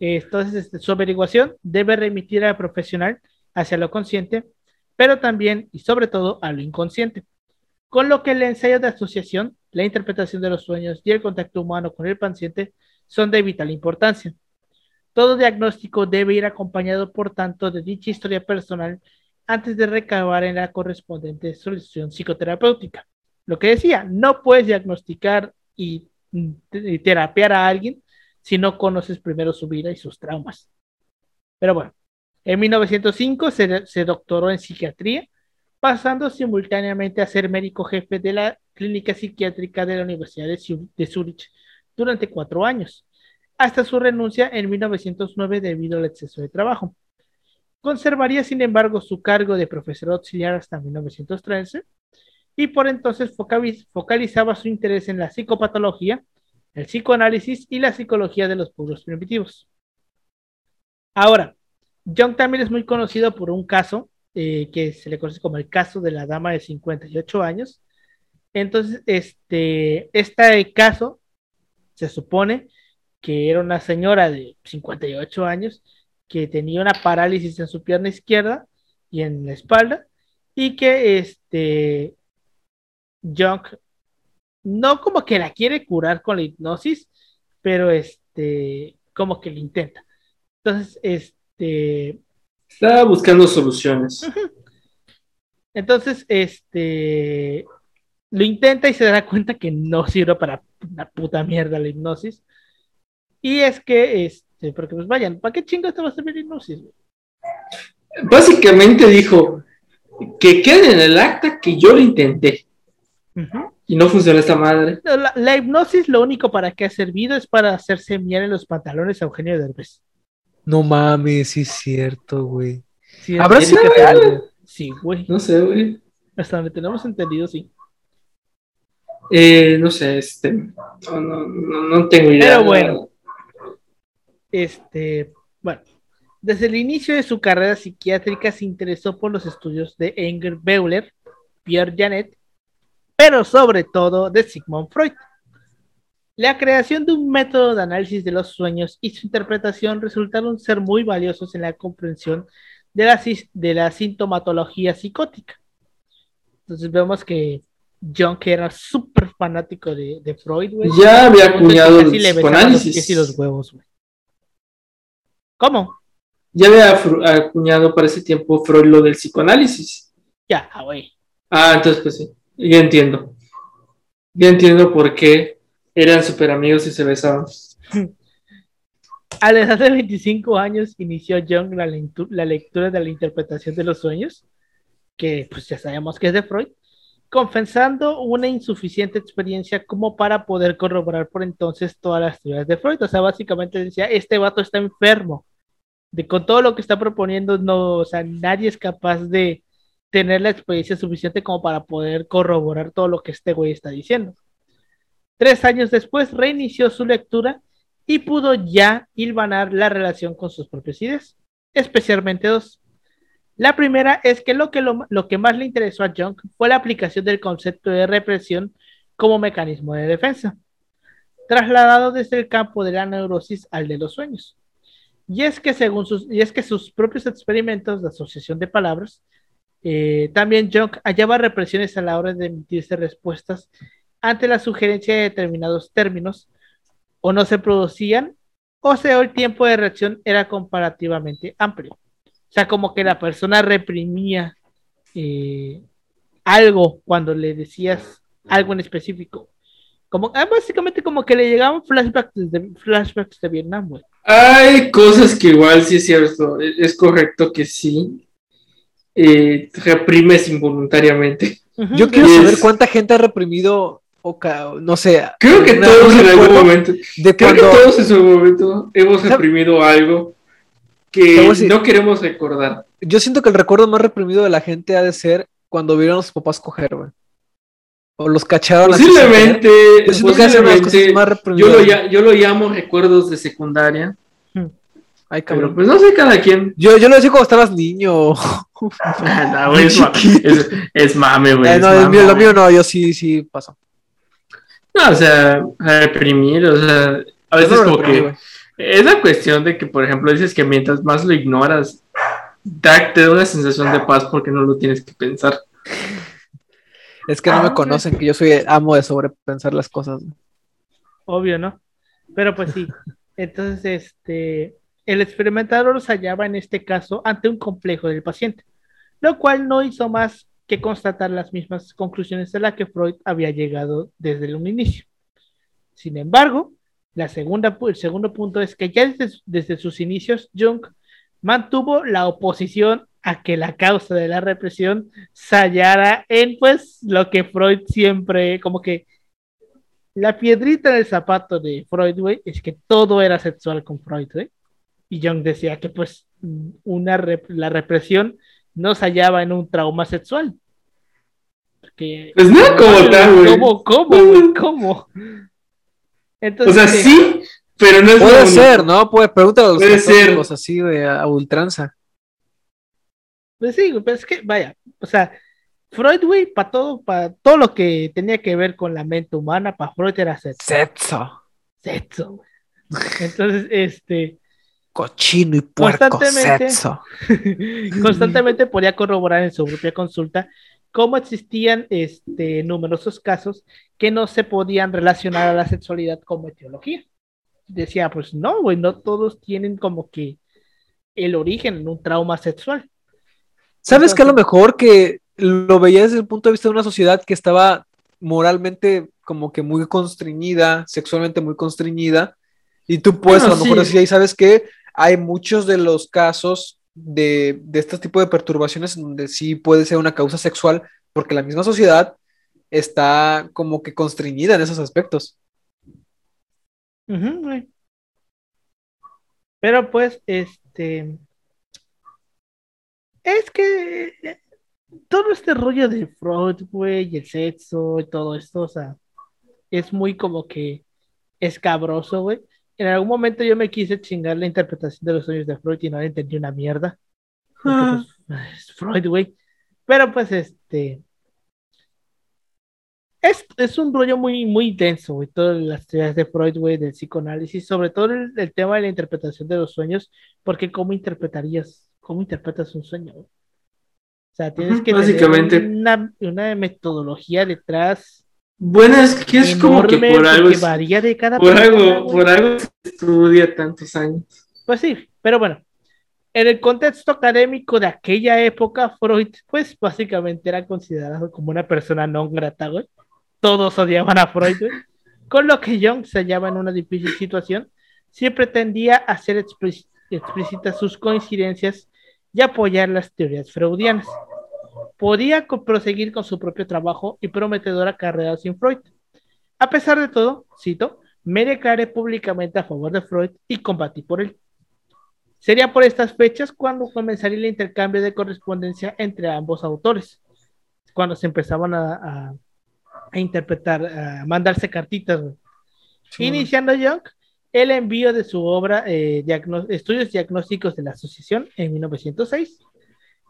Entonces, este, su averiguación debe remitir al profesional hacia lo consciente, pero también y sobre todo a lo inconsciente. Con lo que el ensayo de asociación, la interpretación de los sueños y el contacto humano con el paciente son de vital importancia. Todo diagnóstico debe ir acompañado, por tanto, de dicha historia personal antes de recabar en la correspondiente solución psicoterapéutica. Lo que decía, no puedes diagnosticar y, y terapiar a alguien si no conoces primero su vida y sus traumas. Pero bueno, en 1905 se, se doctoró en psiquiatría, pasando simultáneamente a ser médico jefe de la clínica psiquiátrica de la Universidad de, de Zúrich durante cuatro años, hasta su renuncia en 1909 debido al exceso de trabajo. Conservaría, sin embargo, su cargo de profesor auxiliar hasta 1913 y por entonces focaliz- focalizaba su interés en la psicopatología, el psicoanálisis y la psicología de los pueblos primitivos. Ahora, Jung también es muy conocido por un caso eh, que se le conoce como el caso de la dama de 58 años. Entonces, este, este caso se supone que era una señora de 58 años que tenía una parálisis en su pierna izquierda y en la espalda y que este Jung no como que la quiere curar con la hipnosis, pero este como que lo intenta. Entonces, este Estaba buscando soluciones. Entonces, este lo intenta y se da cuenta que no sirve para una puta mierda la hipnosis. Y es que, este, porque pues vayan, ¿para qué chingo te va a servir la hipnosis? Básicamente dijo que quede en el acta que yo lo intenté. Y no funcionó esta madre. La, hipnosis lo único para que ha servido es para hacerse miel en los pantalones a Eugenio Derbez. No mames, sí es cierto, güey. ¿Habrá sido real? Sí, güey. No sé, güey. Hasta donde tenemos entendido, sí. Eh, no sé, este, no, no, no, tengo idea. Pero bueno, este, bueno, desde el inicio de su carrera psiquiátrica se interesó por los estudios de Enger Beuler, Pierre Janet, pero sobre todo de Sigmund Freud. La creación de un método de análisis de los sueños y su interpretación resultaron ser muy valiosos en la comprensión de la, de la sintomatología psicótica. Entonces vemos que John, que era súper fanático de, de Freud, güey. Ya había acuñado el psicoanálisis. Y los huevos, güey. ¿Cómo? Ya había acuñado para ese tiempo Freud lo del psicoanálisis. Ya, güey. Ah, entonces pues sí, ya entiendo. Ya entiendo por qué eran súper amigos y se besaban. A la edad de 25 años inició la, la lectura de la interpretación de los sueños, que pues ya sabemos que es de Freud, confesando una insuficiente experiencia como para poder corroborar por entonces todas las teorías de Freud. O sea, básicamente decía, este vato está enfermo. De con todo lo que está proponiendo, no, o sea, nadie es capaz de tener la experiencia suficiente como para poder corroborar todo lo que este güey está diciendo. Tres años después reinició su lectura y pudo ya hilvanar la relación con sus propias ideas, especialmente dos. La primera es que lo que, lo, que más le interesó a Jung fue la aplicación del concepto de represión como mecanismo de defensa, trasladado desde el campo de la neurosis al de los sueños. Y es que según sus, y es que sus propios experimentos de asociación de palabras, eh, también Jung hallaba represiones a la hora de emitirse respuestas ante la sugerencia de determinados términos, o no se producían, o sea, el tiempo de reacción era comparativamente amplio. O sea, como que la persona reprimía eh, algo cuando le decías algo en específico. Como, ah, básicamente como que le llegaban flashbacks de, flashbacks de Vietnam, güey. Hay cosas que igual sí es cierto, e-, es correcto que sí. Eh, reprimes involuntariamente. Yo quiero saber cuánta gente ha reprimido, no sé. Creo que todos en algún momento. creo que todos en su momento hemos reprimido algo que no queremos recordar. Yo siento que el recuerdo más reprimido de la gente ha de ser cuando vieron a sus papás coger, güey. O los cacharon Posiblemente, yo, lo, yo lo llamo recuerdos de secundaria. Hmm. Ay, cabrón. pues no sé cada quien. Yo, yo lo decía cuando estabas niño. no, es, es, mame, güey. Eh, no, lo mío no, yo sí, sí pasó. No, o sea, reprimir, o sea, a veces como que es la cuestión de que, por ejemplo, dices que mientras más lo ignoras, te da una sensación de paz porque no lo tienes que pensar. Es que no me ah, conocen, que yo soy amo de sobrepensar las cosas. Obvio, ¿no? Pero pues sí. Entonces, este, el experimentador se hallaba en este caso ante un complejo del paciente, lo cual no hizo más que constatar las mismas conclusiones a las que Freud había llegado desde un inicio. Sin embargo, el segundo punto es que ya desde, sus inicios, Jung mantuvo la oposición a que la causa de la represión se hallara en pues lo que Freud siempre, como que la piedrita del zapato de Freud, es que todo era sexual con Freud. Y Jung decía que pues una la represión no se hallaba en un trauma sexual. Porque, pues no como tal, güey. ¿Cómo, cómo, güey? ¿Cómo? o sea, sí, pero no es Puede ser, ¿no? Puede, pregúntale a los católicos así de a, ultranza. Pues sí, pero es que, vaya, o sea, Freud, güey, para todo, para todo lo que tenía que ver con la mente humana, para Freud era sexo. Sexo. Sexo. Entonces, este. Cochino y puerco sexo. constantemente podía corroborar en su propia consulta cómo existían este, numerosos casos que no se podían relacionar a la sexualidad como etiología. Decía, pues no, güey, no todos tienen como que el origen en un trauma sexual. ¿Sabes que a lo mejor que lo veía desde el punto de vista de una sociedad que estaba moralmente como que muy constreñida, sexualmente muy constreñida, y tú puedes a lo mejor decir, ¿sabes qué? Hay muchos de los casos de, de este tipo de perturbaciones donde sí puede ser una causa sexual, porque la misma sociedad está como que constreñida en esos aspectos. Pero pues, este, es que eh, todo este rollo de Freud, güey, y el sexo y todo esto, o sea, es muy como que escabroso, güey. En algún momento yo me quise chingar la interpretación de los sueños de Freud y no entendí una mierda. Pues, es Freud, güey. Pero pues este, es, es, un rollo muy, muy denso, güey, todas las teorías de Freud, güey, del psicoanálisis, sobre todo el, tema de la interpretación de los sueños, porque ¿cómo interpretarías, cómo interpretas un sueño? O sea, tienes que Básicamente, una, una, metodología detrás. Bueno, es que es como que por algo. varía de cada por, algo, por algo se estudia tantos años. Pues sí, pero bueno, en el contexto académico de aquella época, Freud, pues básicamente era considerado como una persona no grata, güey todos odiaban a Freud, con lo que Jung se hallaba en una difícil situación, siempre tendía a hacer explícitas sus coincidencias y apoyar las teorías freudianas. Podía proseguir con su propio trabajo y prometedora carrera sin Freud. A pesar de todo, cito, me declaré públicamente a favor de Freud y combatí por él. Sería por estas fechas cuando comenzaría el intercambio de correspondencia entre ambos autores, cuando se empezaban a a interpretar, a mandarse cartitas. Iniciando Young el envío de su obra eh, Estudios Diagnósticos de la Asociación en 1906.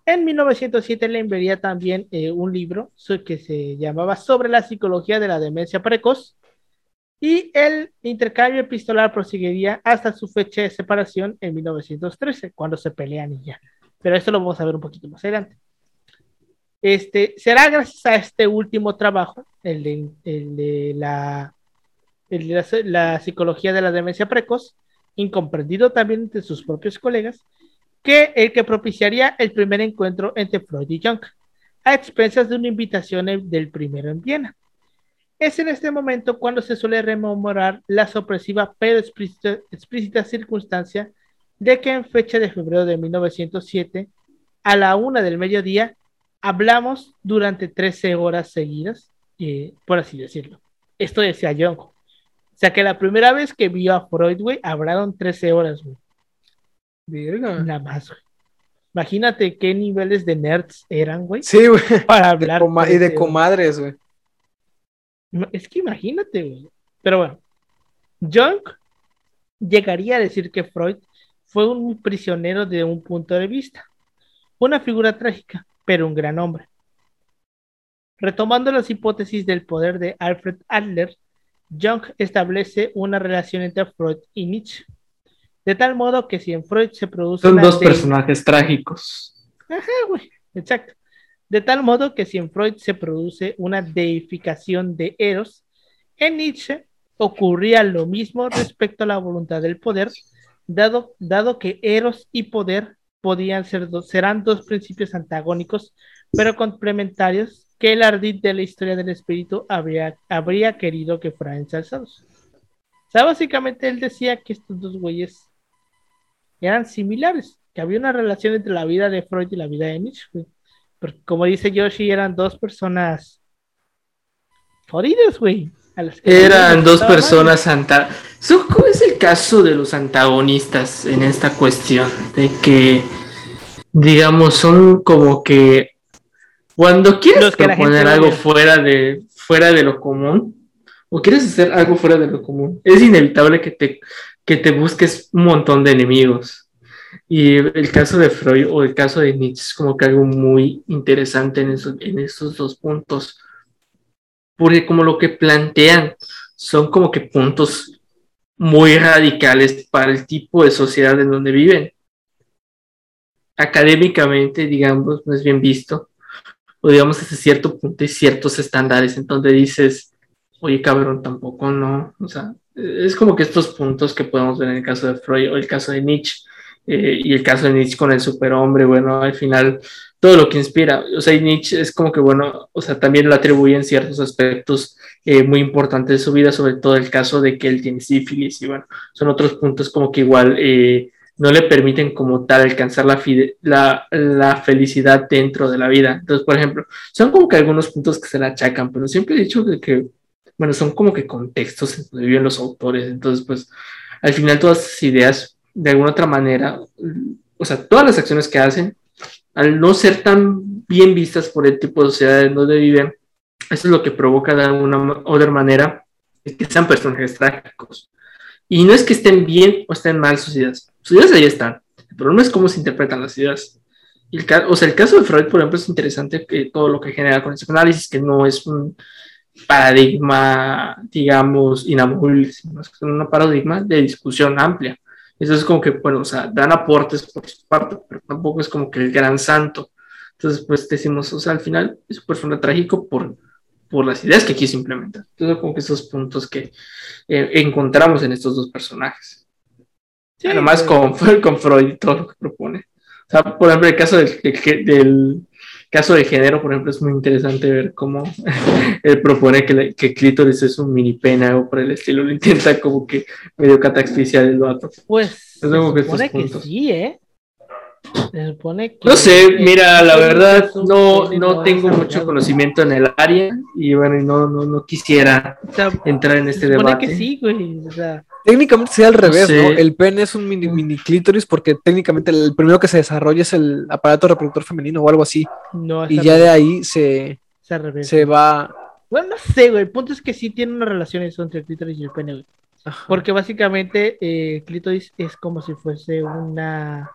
En 1907 le enviaría también eh, un libro que se llamaba Sobre la psicología de la demencia precoz. Y el intercambio epistolar proseguiría hasta su fecha de separación en 1913, cuando se pelean y ya. Pero eso lo vamos a ver un poquito más adelante. Este, será gracias a este último trabajo, el de, la, la, psicología de la demencia precoz, incomprendido también entre sus propios colegas, que el que propiciaría el primer encuentro entre Freud y Jung, a expensas de una invitación del primero en Viena. Es en este momento cuando se suele rememorar la sorpresiva pero explícita, circunstancia de que en fecha de febrero de 1907, a la una del mediodía, hablamos durante 13 horas seguidas, eh, por así decirlo. Esto decía Jung. O sea que la primera vez que vio a Freud, hablaron 13 horas. Nada más, güey. Imagínate qué niveles de nerds eran, güey. Sí, güey. Para hablar. y de comadres, güey. Es que imagínate, güey. Pero bueno, Jung llegaría a decir que Freud fue un prisionero de un punto de vista, una figura trágica, pero un gran hombre. Retomando las hipótesis del poder de Alfred Adler, Jung establece una relación entre Freud y Nietzsche. De tal modo que si en Freud se produce. Son dos personajes trágicos. Ajá, güey, exacto. De tal modo que si en Freud se produce una deificación de Eros, en Nietzsche ocurría lo mismo respecto a la voluntad del poder, dado, dado que Eros y poder podían ser dos, serán dos principios antagónicos, pero complementarios, que el ardid de la historia del espíritu habría, habría querido que fueran ensalzados. O sea, básicamente él decía que estos dos güeyes eran similares, que había una relación entre la vida de Freud y la vida de Nietzsche. Porque como dice Yoshi, eran dos personas jodidas, güey. Eran dos personas antagónicas. ¿Cómo es el caso de los antagonistas en esta cuestión? De que, digamos, son como que cuando quieres proponer algo fuera de, fuera de lo común, o quieres hacer algo fuera de lo común, es inevitable que te, que te busques un montón de enemigos. Y el caso de Freud o el caso de Nietzsche es como que algo muy interesante en, en esos dos puntos porque como lo que plantean son como que puntos muy radicales para el tipo de sociedad en donde viven. Académicamente, digamos, no es bien visto, o digamos desde cierto punto hay ciertos estándares en donde dices, oye cabrón, tampoco no, o sea, es como que estos puntos que podemos ver en el caso de Freud o el caso de Nietzsche, eh, y el caso de Nietzsche con el superhombre, bueno, al final todo lo que inspira. O sea, Nietzsche es como que, bueno, o sea, también le atribuyen ciertos aspectos eh, muy importantes de su vida, sobre todo el caso de que él tiene sífilis y bueno, son otros puntos como que igual eh, no le permiten como tal alcanzar la, la, la, felicidad dentro de la vida. Entonces, por ejemplo, son como que algunos puntos que se le achacan, pero siempre he dicho que, que bueno, son como que contextos en donde viven los autores. Entonces, pues, al final todas esas ideas, de alguna otra manera, o sea, todas las acciones que hacen, al no ser tan bien vistas por el tipo de sociedad en donde viven, eso es lo que provoca de alguna otra manera que sean personajes trágicos. Y no es que estén bien o estén mal sus ideas, sus ideas ahí están. El problema es cómo se interpretan las ideas. el, o sea, el caso de Freud, por ejemplo, es interesante que todo lo que genera con el psicoanálisis, que no es un paradigma, digamos, inamovible, sino es un paradigma de discusión amplia. Eso es como que, bueno, o sea, dan aportes por su parte, pero tampoco es como que el gran santo. Entonces, pues decimos, o sea, al final es un personaje trágico por, por las ideas que quiso implementar. Entonces, como que esos puntos que eh, encontramos en estos dos personajes. Además, con, con Freud y todo lo que propone. O sea, por ejemplo, el caso del, del caso de género, por ejemplo, es muy interesante ver cómo él propone que, que clítoris es un mini pena o por el estilo, lo intenta como que medio cataxficiar el vato. Pues, se supone que, sí, ¿eh? Se supone que... No sé, mira, la verdad no, no tengo mucho conocimiento en el área y bueno, no, no, no quisiera entrar en este se supone debate. que sí, güey, o sea Técnicamente sería al revés, ¿no? El pene es un mini, mini clítoris porque técnicamente el primero que se desarrolla es el aparato reproductor femenino o algo así. No, y ya de ahí se, se, va. Bueno, no sé, güey. El punto es que sí tiene una relación eso entre el clítoris y el pene, güey. Porque básicamente eh, el clítoris es como si fuese una.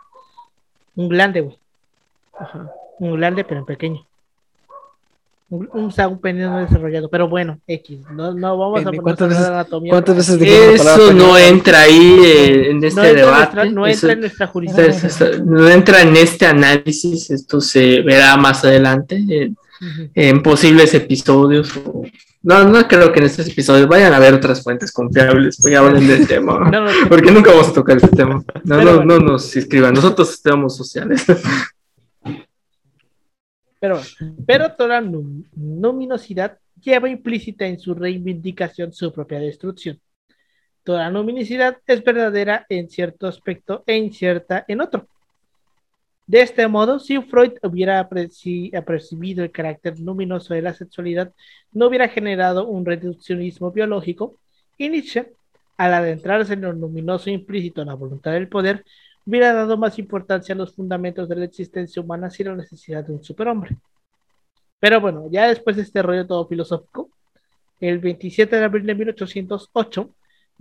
Un glande, güey. Ajá. Un glande, pero en pequeño un, un pene no desarrollado, pero bueno, X, no, no vamos a poner anatomía. ¿Cuántas veces Eso no entra ahí eh, en este debate. no entra en nuestra jurisdicción. No entra en este análisis, esto se verá más adelante en, posibles episodios. No, no creo que en estos episodios vayan a ver otras fuentes confiables, ya hablen del tema, porque nunca vamos a tocar este tema. No, no, no nos inscriban, nosotros estamos sociales. Pero, pero toda luminosidad lleva implícita en su reivindicación su propia destrucción. Toda luminosidad es verdadera en cierto aspecto e incierta en otro. De este modo, si Freud hubiera apercibido el carácter luminoso de la sexualidad, no hubiera generado un reduccionismo biológico, y Nietzsche, al adentrarse en lo luminoso implícito en la voluntad del poder, hubiera dado más importancia a los fundamentos de la existencia humana sin la necesidad de un superhombre. Pero bueno, ya después de este rollo todo filosófico, el 27 de abril de 1808,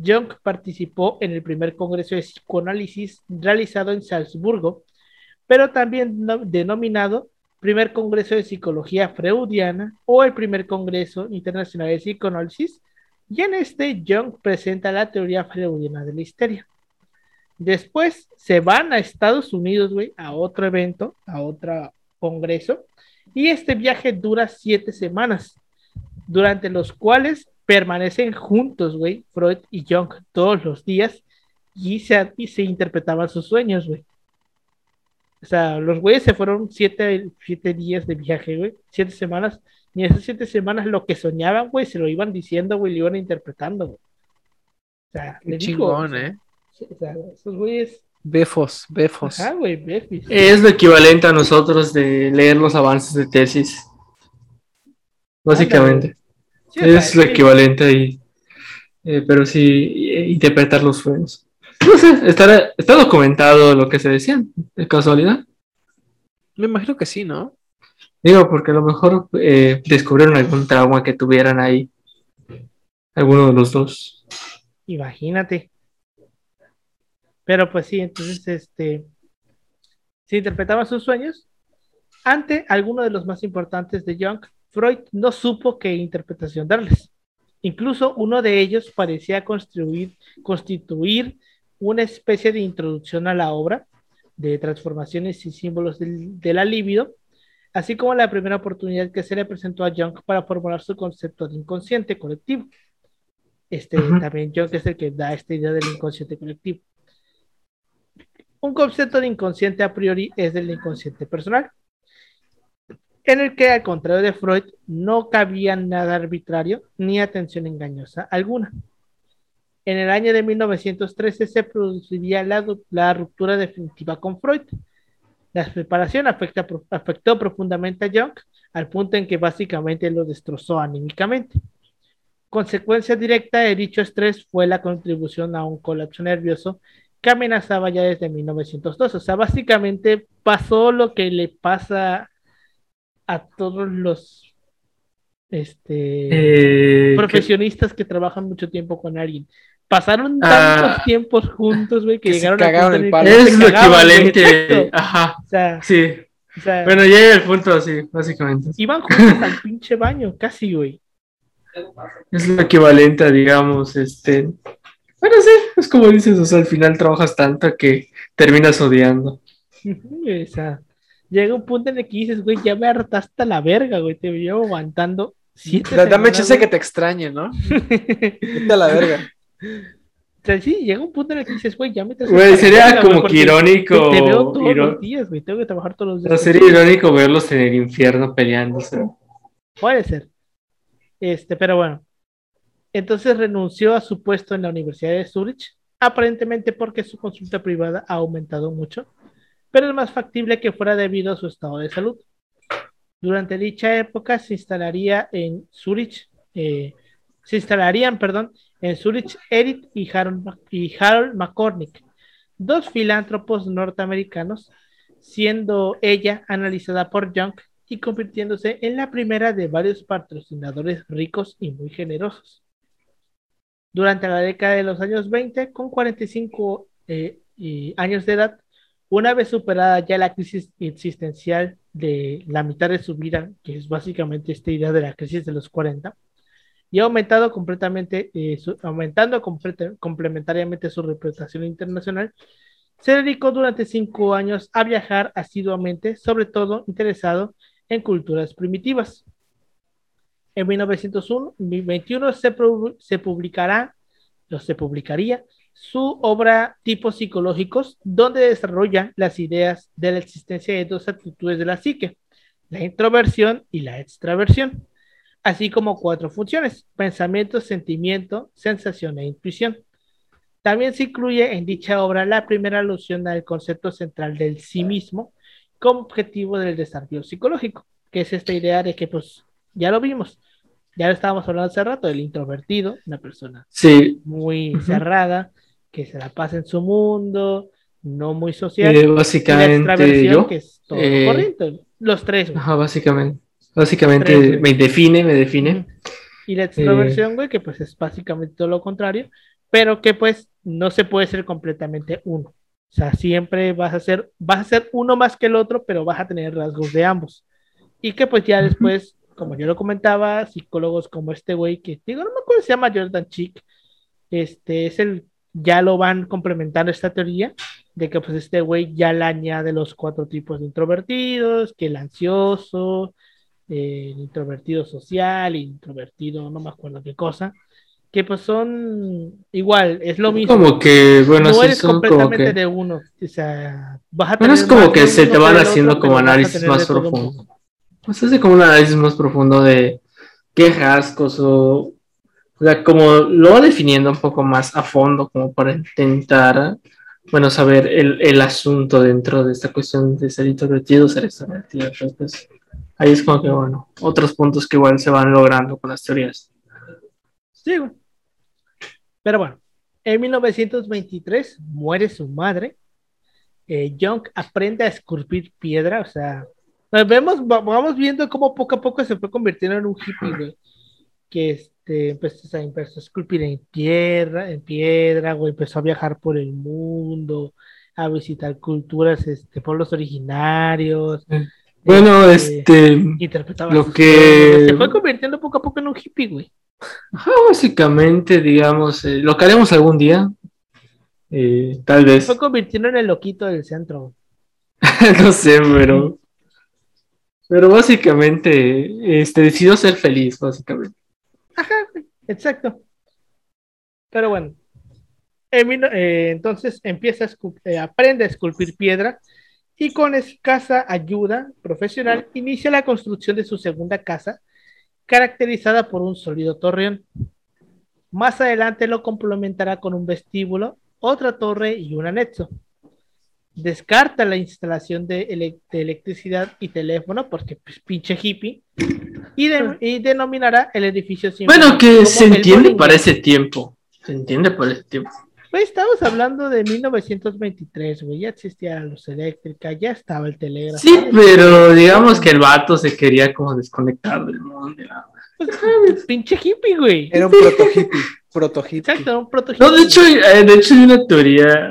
Jung participó en el primer congreso de psicoanálisis realizado en Salzburgo, pero también denominado primer congreso de psicología freudiana o el primer congreso internacional de psicoanálisis, y en este Jung presenta la teoría freudiana de la histeria. Después se van a Estados Unidos, güey, a otro evento, a otro congreso. Y este viaje dura siete semanas, durante los cuales permanecen juntos, güey, Freud y Jung todos los días y se, y se interpretaban sus sueños, güey. O sea, los güeyes se fueron siete, siete días de viaje, güey, siete semanas. Y esas siete semanas lo que soñaban, güey, se lo iban diciendo, güey, lo iban interpretando, güey. O sea, Qué chingón, ¿eh? O sea, esos güeyes. Befos, befos. Ah, güey, befis. Es lo equivalente a nosotros de leer los avances de tesis. Básicamente. es lo equivalente ahí. Eh, pero sí, interpretar los sueños. No sé, ¿está, ¿está documentado lo que se decían? ¿De casualidad? Me imagino que sí, ¿no? Digo, porque a lo mejor eh, descubrieron algún trauma que tuvieran ahí. Alguno de los dos. Imagínate. Pero pues sí, entonces este se interpretaba sus sueños. Ante alguno de los más importantes de Jung, Freud no supo qué interpretación darles. Incluso uno de ellos parecía construir, constituir una especie de introducción a la obra de transformaciones y símbolos del, de la libido, así como la primera oportunidad que se le presentó a Jung para formular su concepto de inconsciente colectivo. Este, También Jung es el que da esta idea del inconsciente colectivo. Un concepto de inconsciente a priori es del inconsciente personal. en el que, al contrario de Freud, no cabía nada arbitrario ni atención engañosa alguna. En el año de 1913 se produciría la, la ruptura definitiva con Freud. La separación afecta, afectó profundamente a Jung al punto en que básicamente lo destrozó anímicamente. Consecuencia directa de dicho estrés fue la contribución a un colapso nervioso que amenazaba ya desde 1902. O sea, básicamente pasó lo que le pasa a todos los este, Eh, profesionistas que... trabajan mucho tiempo con alguien. Pasaron Ah. tantos tiempos juntos, güey, que, Que se llegaron cagaron a el palo. Es lo equivalente. exacto. Ajá, O sea, sí. o sea, Bueno, ya llega el punto así, básicamente. iban juntos al pinche baño, casi, güey. Es lo equivalente a, digamos, este. Bueno, sí, es como dices, o sea, al final trabajas tanto que terminas odiando. O sea, llega un punto en el que dices, güey, ya me hartaste a la verga, güey, te llevo aguantando siete Da- Dame semanas, chance que te extrañe, ¿no? Vete a la verga. O sea, sí, llega un punto en el que dices, güey, ya me Güey, sería como porque que irónico. Te veo todos iro- los días, güey, tengo que trabajar todos los días. sería irónico verlos en el infierno peleándose. Puede ser. Este, pero bueno. Entonces renunció a su puesto en la Universidad de Zurich, aparentemente porque su consulta privada ha aumentado mucho, pero es más factible que fuera debido a su estado de salud. Durante dicha época se instalaría en Zurich, eh, se instalarían, perdón, en Zurich Edith y Harold, y McCormick, dos filántropos norteamericanos, siendo ella analizada por Young y convirtiéndose en la primera de varios patrocinadores ricos y muy generosos. Durante la década de los años 20, con 45 eh, y años de edad, una vez superada ya la crisis existencial de la mitad de su vida, que es básicamente esta idea de la crisis de los 40, y ha aumentado completamente, eh, aumentando completa- complementariamente su reputación internacional, se dedicó durante cinco años a viajar asiduamente, sobre todo interesado en culturas primitivas. En 1921 se, se publicará, o se publicaría su obra Tipos psicológicos, donde desarrolla las ideas de la existencia de dos actitudes de la psique, la introversión y la extraversión, así como cuatro funciones, pensamiento, sentimiento, sensación e intuición. También se incluye en dicha obra la primera alusión al concepto central del sí mismo como objetivo del desarrollo psicológico, que es esta idea de que, pues, ya lo vimos, ya lo estábamos hablando hace rato, del introvertido, una persona Sí, muy cerrada, que se la pasa en su mundo, no muy social, eh, y la básicamente extraversión, yo. que es todo eh, corriente, los tres. Ajá, básicamente. Básicamente me define, me define. Y la extroversión, güey, que pues es básicamente todo lo contrario, pero que pues no se puede ser completamente uno. O sea, siempre vas a ser, vas a ser uno más que el otro, pero vas a tener rasgos de ambos. Y que pues ya después, como yo lo comentaba, psicólogos como este güey, que digo, no me acuerdo si se llama Jordan Chick, este es el, ya lo van complementando esta teoría de que pues este güey ya le añade los cuatro tipos de introvertidos, que el ansioso, eh, introvertido social, introvertido, no me acuerdo qué cosa, que pues son igual, es lo mismo. Como que, bueno, no sí eres son como completamente que. de uno, o sea, vas a es como que se te van haciendo otro, como análisis más profundo. Pues hace como un análisis más profundo de qué rasgos o. O sea, como lo va definiendo un poco más a fondo, como para intentar, bueno, saber el, el asunto dentro de esta cuestión de ser introvertido, ser extrovertido. Entonces, ahí es como que, bueno, otros puntos que igual se van logrando con las teorías. Sí, güey. Pero bueno, en 1923 muere su madre. Eh, Young aprende a esculpir piedra, o sea, nos vemos, va- vamos viendo cómo poco a poco se fue convirtiendo en un hippie, güey. Que este, empezó, a- empezó a esculpir en piedra, en piedra, güey, empezó a viajar por el mundo, a visitar culturas, este, pueblos originarios. Bueno, este, este, interpretaba lo que- se fue convirtiendo poco a poco en un hippie, güey. ajá, básicamente, digamos, eh, lo que haremos algún día, eh, tal Se vez, fue convirtiendo en el loquito del centro, no sé, pero, pero básicamente, este, decidió ser feliz, básicamente. Ajá, exacto. Pero bueno, eh, entonces empieza a aprende a esculpir piedra y con escasa ayuda profesional inicia la construcción de su segunda casa, caracterizada por un sólido torreón. Más adelante lo complementará con un vestíbulo, otra torre y un anexo. Descarta la instalación de, ele- de electricidad y teléfono, porque pues, pinche hippie, y, de- y denominará el edificio Bueno, que se entiende para ese tiempo. Se entiende para ese tiempo. Güey, estamos hablando de 1923, güey. Ya existía la luz eléctrica, ya estaba el telégrafo. Sí, pero digamos que el vato se quería como desconectar del mundo. existía- Pinche hippie, güey. Era un proto hippie. Proto hippie. Exacto, un prototipo. No, de hecho, eh, de hecho hay una teoría,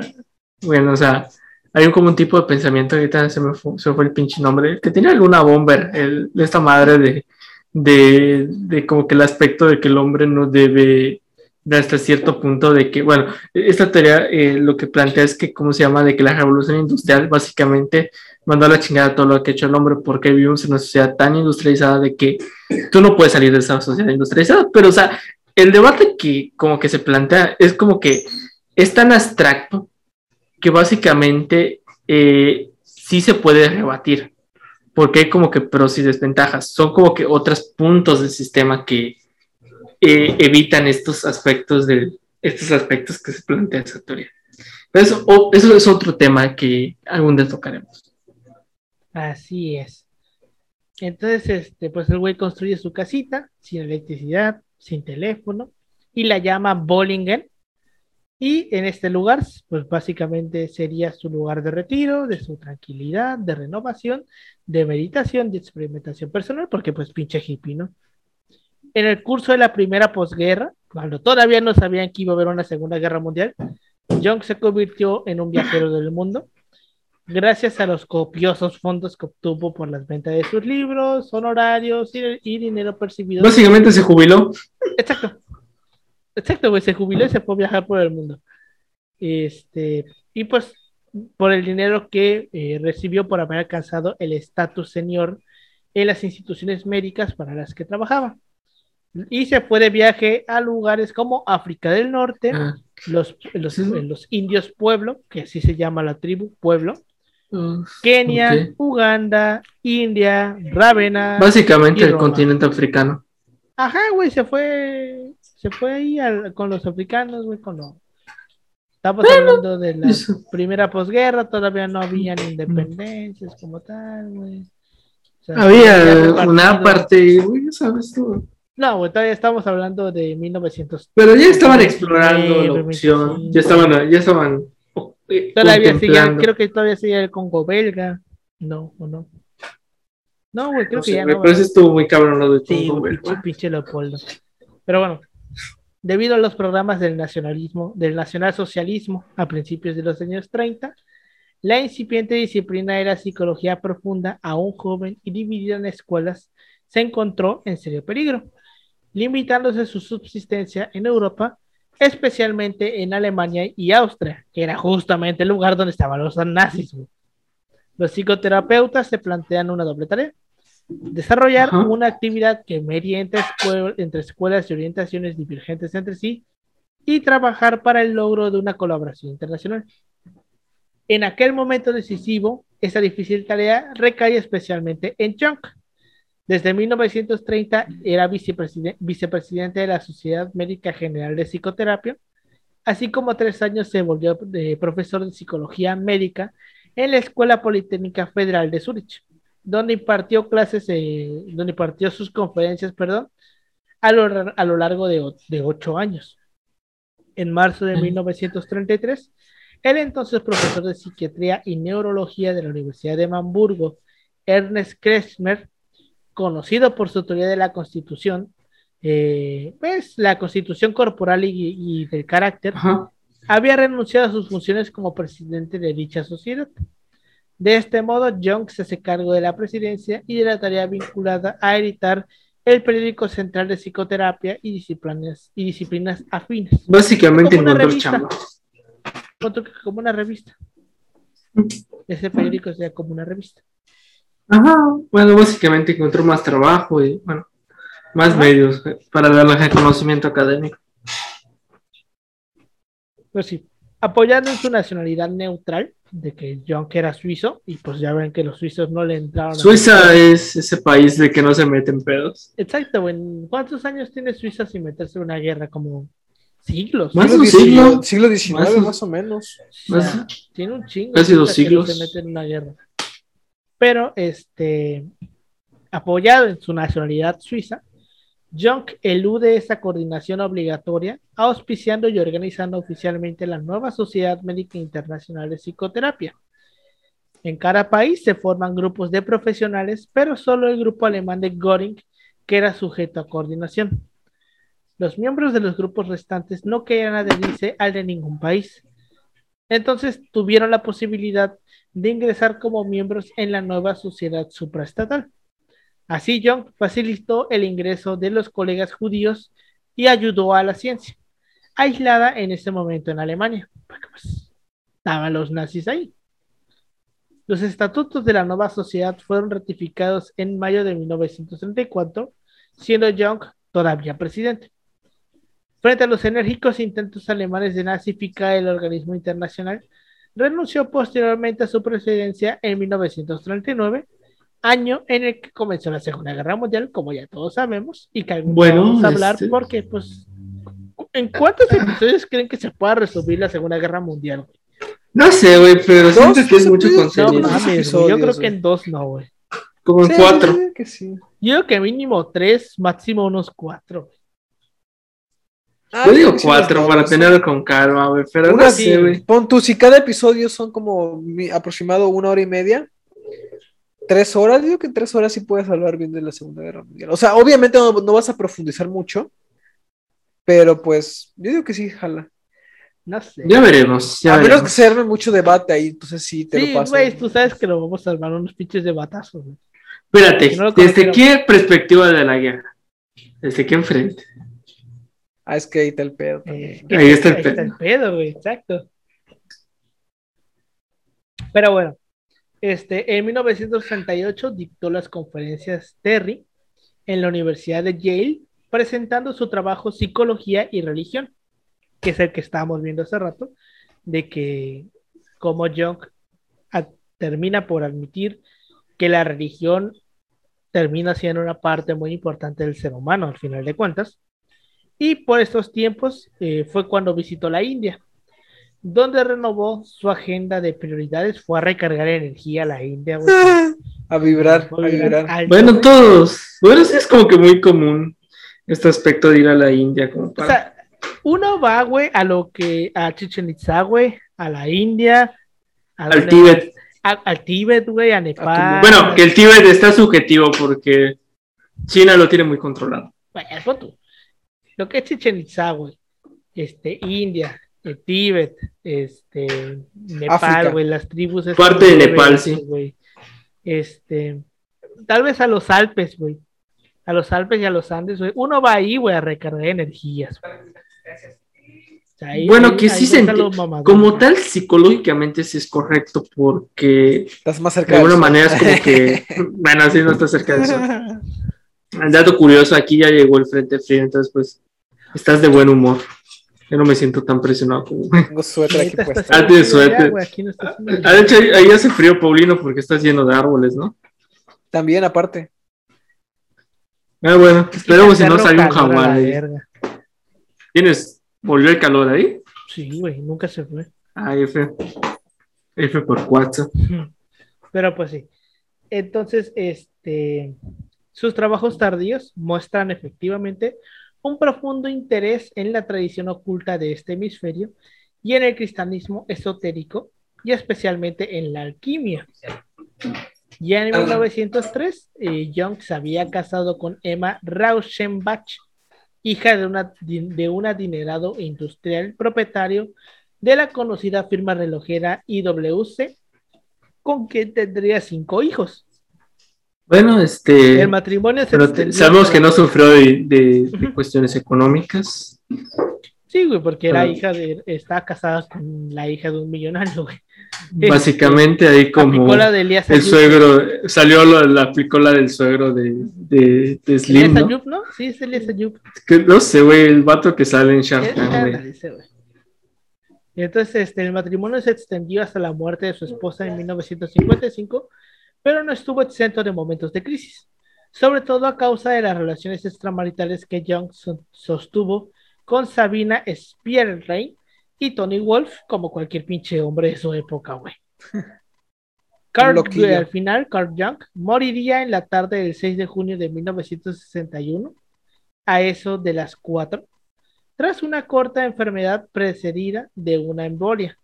bueno, o sea, hay un, como un tipo de pensamiento, ahorita se me fue, se me fue el pinche nombre, que tiene alguna bomber, el, de esta madre de, de, de como que el aspecto de que el hombre no debe de hasta cierto punto de que, bueno, esta teoría eh, lo que plantea es que, ¿cómo se llama? De que la revolución industrial básicamente mandó a la chingada todo lo que ha hecho el hombre porque vivimos en una sociedad tan industrializada de que tú no puedes salir de esa sociedad industrializada, pero, o sea, el debate que como que se plantea es como que es tan abstracto que básicamente eh, sí se puede rebatir, porque hay como que pros y desventajas, son como que otros puntos del sistema que eh, evitan estos aspectos de estos aspectos que se plantea esa teoría. Pero eso, o- eso es otro tema que algún día tocaremos. Así es. Entonces, este, pues el güey construye su casita sin electricidad, sin teléfono, y la llama Bollingen. Y en este lugar, pues básicamente sería su lugar de retiro, de su tranquilidad, de renovación, de meditación, de experimentación personal, porque pues pinche hippie, ¿no? En el curso de la primera posguerra, cuando todavía no sabían que iba a haber una segunda guerra mundial, Young se convirtió en un viajero del mundo gracias a los copiosos fondos que obtuvo por las ventas de sus libros, honorarios y, y dinero percibido. Básicamente se jubiló. Exacto. Exacto, güey, se jubiló y se fue a viajar por el mundo. Este, y pues por el dinero que eh, recibió por haber alcanzado el estatus senior en las instituciones médicas para las que trabajaba. Y se fue de viaje a lugares como África del Norte, Ah, los, los, Sí. los indios pueblo, que así se llama la tribu, pueblo, uh, Kenia, ok. Uganda, India, Rávena. Básicamente el continente africano. Ajá, güey, se fue, se fue ahí al- con los africanos, güey, con los... Estamos hablando de la eso. primera posguerra, todavía no habían independencias como tal, güey. O sea, Había repartido- una parte, güey, ya sabes tú. No, todavía estamos hablando de 1900. Pero ya estaban explorando la 29, opción, 25. ya estaban, ya estaban eh, Todavía contemplando. creo que todavía seguía el Congo belga. No, o no. No, güey, creo No que sé, ya no. pero ese estuvo muy cabrón lo de Sí, Congo, pinche, pinche Leopoldo. Pero bueno, debido a los programas del nacionalismo, del nacionalsocialismo a principios de los años 30, la incipiente disciplina de la psicología profunda, aún joven y dividida en escuelas, se encontró en serio peligro, limitándose su subsistencia en Europa, especialmente en Alemania y Austria, que era justamente el lugar donde estaban los nazis. Los psicoterapeutas se plantean una doble tarea desarrollar Ajá. una actividad que medie entre, escue- entre escuelas y orientaciones divergentes entre sí y trabajar para el logro de una colaboración internacional. En aquel momento decisivo, esa difícil tarea recae especialmente en Jung. Desde 1930 era vicepreside- vicepresidente de la Sociedad Médica General de Psicoterapia, así como tres años se volvió eh, profesor de psicología médica en la Escuela Politécnica Federal de Zurich donde impartió clases, eh, donde impartió sus conferencias, perdón, a lo, a lo largo de, de ocho años. En marzo de 1933, el entonces profesor de psiquiatría y neurología de la Universidad de Hamburgo, Ernest Kretschmer, conocido por su teoría de la constitución, eh, pues la constitución corporal y, y del carácter, Ajá. había renunciado a sus funciones como presidente de dicha sociedad. De este modo, Young se hace cargo de la presidencia y de la tarea vinculada a editar el periódico central de psicoterapia y disciplinas, y disciplinas afines, Básicamente Como una revista. como una revista. Ese periódico sería como una revista. Ajá. Bueno, básicamente encontró más trabajo y, bueno, más Ajá. medios para darle reconocimiento académico. Pues sí. apoyando en su nacionalidad neutral, de que Junk era suizo, y pues ya ven que los suizos no le entraron. a- Suiza es ese país de que no se meten pedos. Exacto, güey. ¿Cuántos años tiene Suiza sin meterse en una guerra? Como siglos. Más de Siglo un siglo. Siglo XIX, Más más o menos. O sea, tiene un chingo. Casi dos Suiza que no siglos. se mete en una guerra. Pero, este, apoyado en su nacionalidad suiza, Junk elude esa coordinación obligatoria, auspiciando y organizando oficialmente la nueva Sociedad Médica Internacional de Psicoterapia. En cada país se forman grupos de profesionales, pero solo el grupo alemán de Göring que era sujeto a coordinación. Los miembros de los grupos restantes no querían adherirse al de ningún país. Entonces tuvieron la posibilidad de ingresar como miembros en la nueva sociedad supraestatal. Así Jung facilitó el ingreso de los colegas judíos y ayudó a la ciencia, aislada en ese momento en Alemania, porque pues estaban los nazis ahí. Los estatutos de la nueva sociedad fueron ratificados en mayo de 1934, siendo Jung todavía presidente. Frente a los enérgicos intentos alemanes de nazificar el organismo internacional, renunció posteriormente a su presidencia en 1939, año en el que comenzó la Segunda Guerra Mundial, como ya todos sabemos, y que algún Bueno, vamos a hablar este- porque, pues, ¿en cuántos episodios creen que se pueda resolver la Segunda Guerra Mundial? güey? No sé, güey, pero Dos siento que es mucho. No contenido. unos mames, güey, yo creo que en dos no, güey. Como en Sí, cuatro. que sí. Yo creo que mínimo tres, máximo unos cuatro. güey. Ah, Yo digo cuatro para tenerlo con calma, güey, pero Una no sí, sé, güey. Pon tú, si cada episodio son como mi- aproximado una hora y media, tres horas, digo que en tres horas sí puedes hablar bien de la Segunda Guerra Mundial. O sea, obviamente no, no vas a profundizar mucho, pero pues yo digo que sí, jala. No sé. Ya veremos, ya a menos que veremos. se arme mucho debate ahí, entonces sí te Sí, lo paso. güey, tú sabes que lo vamos a armar unos pinches de batazos, güey. Espérate, no ¿desde qué perspectiva de la guerra? ¿Desde qué enfrente? Ah, es que ahí está el pedo. también. Eh, Ahí está el ahí pedo. pedo, güey, exacto. Pero bueno, este, en 1938 dictó las conferencias Terry en la Universidad de Yale, presentando su trabajo Psicología y Religión, que es el que estábamos viendo hace rato, de que como Jung termina por admitir que la religión termina siendo una parte muy importante del ser humano, al final de cuentas. Y por estos tiempos eh, fue cuando visitó la India, donde renovó su agenda de prioridades, fue a recargar energía a la India. güey. A vibrar, a vibrar alto, Bueno, todos. Bueno, sí es como que muy común este aspecto de ir a la India como O para... sea, uno va, güey, a lo que, a Chichen Itza, güey, a la India, a al Tíbet. a- al Tíbet, güey, a Nepal. Bueno, que el Tíbet está subjetivo porque China lo tiene muy controlado. Bueno, tú. Lo que es Chichen Itza, güey, este, India, el Tíbet, este. Nepal, güey, las tribus. Parte de Nepal, sí. güey. Este, tal vez a los Alpes, güey. A los Alpes y a los Andes, güey. Uno va ahí, güey, a recargar energías. güey. Ahí- Bueno, ahí- que sí se. Como tal, psicológicamente sí es correcto porque Estás más cerca de alguna del sol. manera es como que, bueno, sí, no está cerca de eso. El dato curioso, aquí ya llegó el frente frío, entonces pues estás de buen humor. Yo no me siento tan presionado como... Tengo suéter aquí puesto. Ah, tienes suéter. aquí no Ah, de hecho, ahí, hace frío, Paulino, porque estás lleno de árboles, ¿no? También, aparte. Ah, bueno, esperemos si no salga un jaguar la ahí. verga. ¿Tienes? ¿Volvió el calor ahí? Sí, güey, nunca se fue. Ah, F. F por WhatsApp. Pero pues sí. Entonces, este, sus trabajos tardíos muestran efectivamente un profundo interés en la tradición oculta de este hemisferio y en el cristianismo esotérico y especialmente en la alquimia. Ya en 1903, eh, Jung se había casado con Emma Rauschenbach, hija de, de un adinerado industrial propietario de la conocida firma relojera IWC, con quien tendría cinco hijos. Bueno, este. El matrimonio se pero te- sabemos que no sufrió de, de- de cuestiones económicas. Sí, güey, porque era Pero- hija de, estaba casada con la hija de un millonario, güey. Básicamente, ahí como Aplicó la de Elías el suegro, salió la la del suegro de, de, de Slim, Elías. Ayub, ¿no? Sí, es Elías Ayub. Que no sé, güey, el vato que sale en Shark Tank. Entonces, este, el matrimonio se extendió hasta la muerte de su esposa en 1955, pero no estuvo exento de momentos de crisis, sobre todo a causa de las relaciones extramaritales que Young so- sostuvo con Sabina Spierrein y Tony Wolf, como cualquier pinche hombre de su época, güey. Carl, al final, Carl Jung moriría en la tarde del 6 de junio de 1961, a eso de las 4, tras una corta enfermedad precedida de una embolia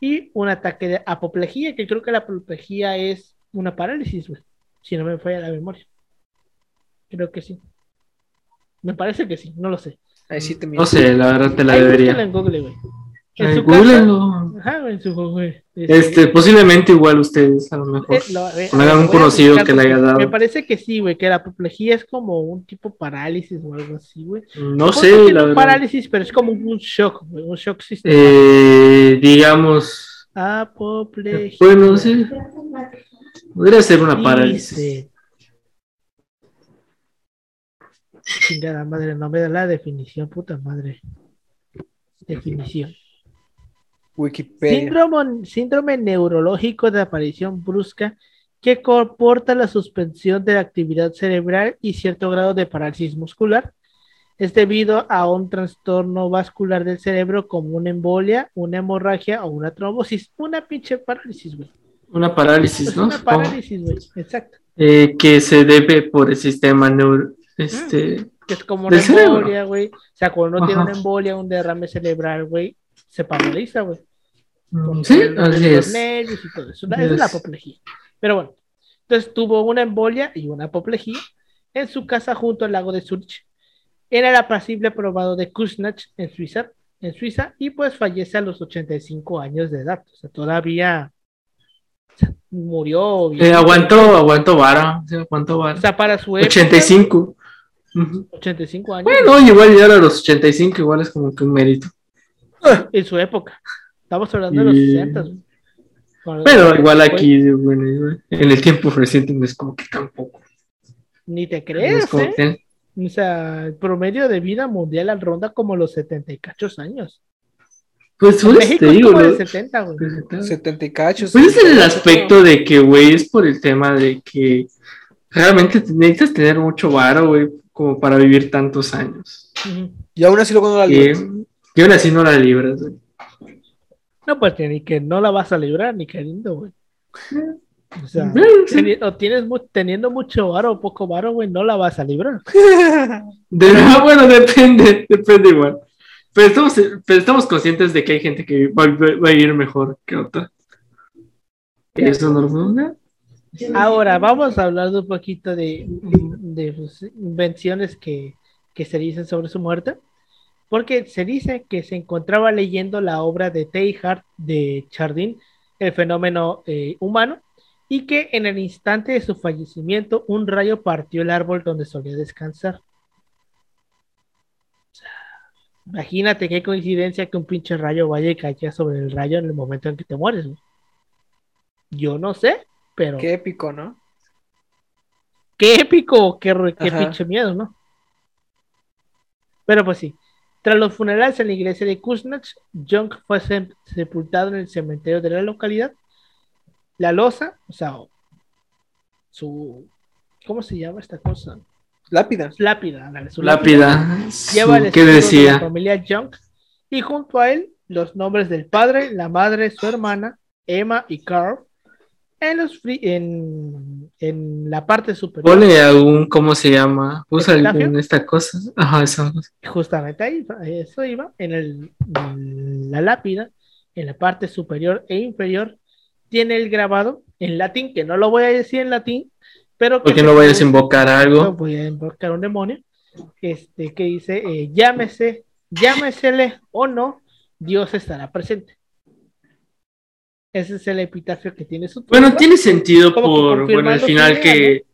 y un ataque de apoplejía, que creo que la apoplejía es una parálisis, güey, si no me falla la memoria. Creo que sí. Me parece que sí, no lo sé. Ahí sí te No sé, la verdad te la Ahí debería. en Google, güey. En Ay, su casa- Ajá, en su Google. Este, posiblemente igual ustedes, a lo mejor. Eh, lo- eh, lo voy a conocido que le haya dado. Me parece que sí, güey, que la apoplejía es como un tipo parálisis o algo así, güey. No sé, la un parálisis, pero es como un shock, güey, un shock sistemático. Eh, digamos, Apoplejía. bueno, sí. Podría ser una parálisis. Dice. Chingada madre, no me da la definición, puta madre. Definición. Wikipedia. Síndrome, síndrome neurológico de aparición brusca que comporta la suspensión de la actividad cerebral y cierto grado de parálisis muscular. Es debido a un trastorno vascular del cerebro como una embolia, una hemorragia o una trombosis. Una pinche parálisis, güey. Una parálisis, ¿no? una parálisis, güey. Exacto. Eh, que se debe por el sistema neuro, este, Que es como una embolia, güey. O sea, cuando uno tiene una embolia, un derrame cerebral, güey, se paraliza, güey. Por sí, así es. nervios y todo eso. Esa es la Yes. apoplejía. Pero bueno, entonces tuvo una embolia y una apoplejía en su casa junto al lago de Zurich. Era el apacible probado de Kuznach en Suiza, en Suiza y pues fallece a los 85 años de edad. O sea, todavía murió. Eh, aguantó, aguantó vara, aguantó O vara. sea, para su época, 85. Ujú. 85 años. Bueno, igual llegar a los 85 igual es como que un mérito. en su época. Estamos hablando de los Y- 60. güey. Cuando- Pero igual aquí, bueno, en el tiempo reciente no es como que tampoco. Ni te crees, ¿eh? que- O sea, el promedio de vida mundial al ronda como los 70 y cachos años. Pues, En pues México te es digo, como de lo- 70, güey. 70 y cachos. Pues es el 70, aspecto de que, güey, es por el tema de que realmente te- necesitas tener mucho varo, güey, como para vivir tantos años. Y aún así luego no la libras. que aún así no la libras, güey. No, pues ni que no la vas a librar, ni queriendo, güey. O sea, sí. teni- o tienes mu- teniendo mucho varo o poco varo, güey, no la vas a librar. De, ah, bueno, depende, depende igual. Pero estamos, pero estamos conscientes de que hay gente que va, va a ir mejor que otra. Eso no Ahora, vamos a hablar de un poquito de, de pues, invenciones que, que se dicen sobre su muerte. Porque se dice que se encontraba leyendo la obra de Teilhard de Chardin, El fenómeno eh, humano, y que en el instante de su fallecimiento un rayo partió el árbol donde solía descansar. Imagínate qué coincidencia que un pinche rayo vaya y caiga sobre el rayo en el momento en que te mueres. güey. Yo no sé, pero Qué épico, ¿no? qué épico, qué, qué pinche miedo, ¿no? Pero pues sí, tras los funerales en la iglesia de Kuznach, Jung fue sepultado en el cementerio de la localidad. La losa, o sea, su, ¿cómo se llama esta cosa? Lápida. Lápida, ándale, su Lápida. lleva el su- ¿Qué escudo de la decía? familia Jung y junto a él los nombres del padre, la madre, su hermana, Emma y Carl. En, los fri- en, en la parte superior. Pone algún, ¿cómo se llama? Usa algún esta cosa. Ajá, cosa. Justamente ahí, eso iba, en el, en la lápida, en la parte superior e inferior, tiene el grabado en latín, que no lo voy a decir en latín, pero que Porque no vayas a no algo. voy a invocar un demonio, este, que dice, eh, llámese, llámesele o no, Dios estará presente. Ese es el epitafio que tiene su Bueno, tumba. tiene sentido por, bueno, al final que,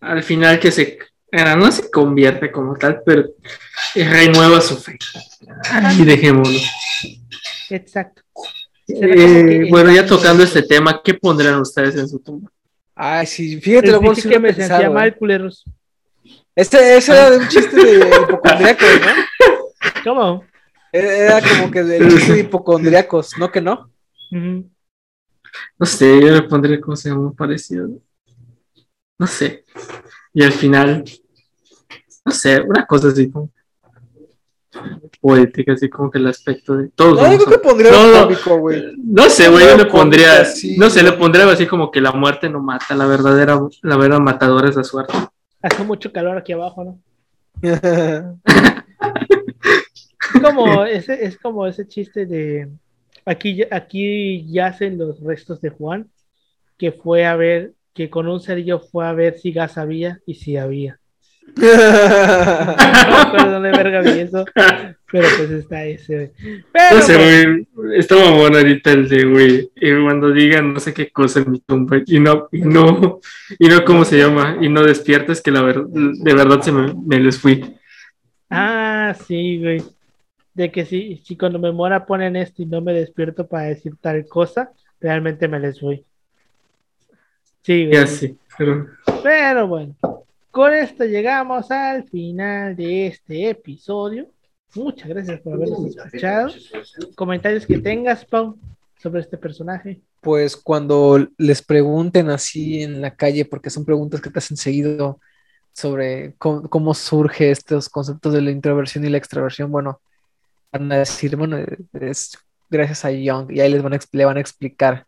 al final que se, bueno, no se convierte como tal, pero renueva su fe. Y dejémoslo. Exacto. Eh, bueno, ya tocando este tema, ¿qué pondrán ustedes en su tumba? Ay, sí, fíjate, lo dije que me sentía mal, culeros. Ese, ese era un chiste de hipocondríaco, ¿no? ¿Cómo? Era como que del chiste de hipocondriacos, ¿no que no? No sé, yo le pondría como se llama parecido. No sé. Y al final, no sé, una cosa así como poética, así como que el aspecto de todos. No, yo que pondría No, cómico, güey. No sé, güey, yo le pondría, sí. no sé, le pondría así como que la muerte no mata, la verdadera, la verdadera matadora es la suerte. Hace mucho calor aquí abajo, ¿no? Es como ese, es como ese chiste de aquí, ya- aquí yacen los restos de Juan, que fue a ver, que con un cerillo fue a ver si gas había y si había. No acuerdo dónde verga vi eso, pero pues está ese. Pero No sé, güey, estaba bueno ahorita el de, güey, y cuando digan no sé qué cosa en mi tumba, y no, y no, y no, ¿cómo se llama? Y no despiertes, que la verdad, de verdad se me, me les fui. Ah, sí, güey. De que si, si cuando me muera ponen esto y no me despierto para decir tal cosa, realmente me les voy. Sí, güey. Ya sí, pero Pero bueno, con esto llegamos al final de este episodio. Muchas gracias por habernos escuchado. Comentarios que tengas, Pau, sobre este personaje. Pues cuando les pregunten así en la calle, porque son preguntas que te hacen seguido sobre cómo, cómo surge estos conceptos de la introversión y la extraversión, bueno, van a decir, bueno, es gracias a Young, y ahí les van a, ex- le van a explicar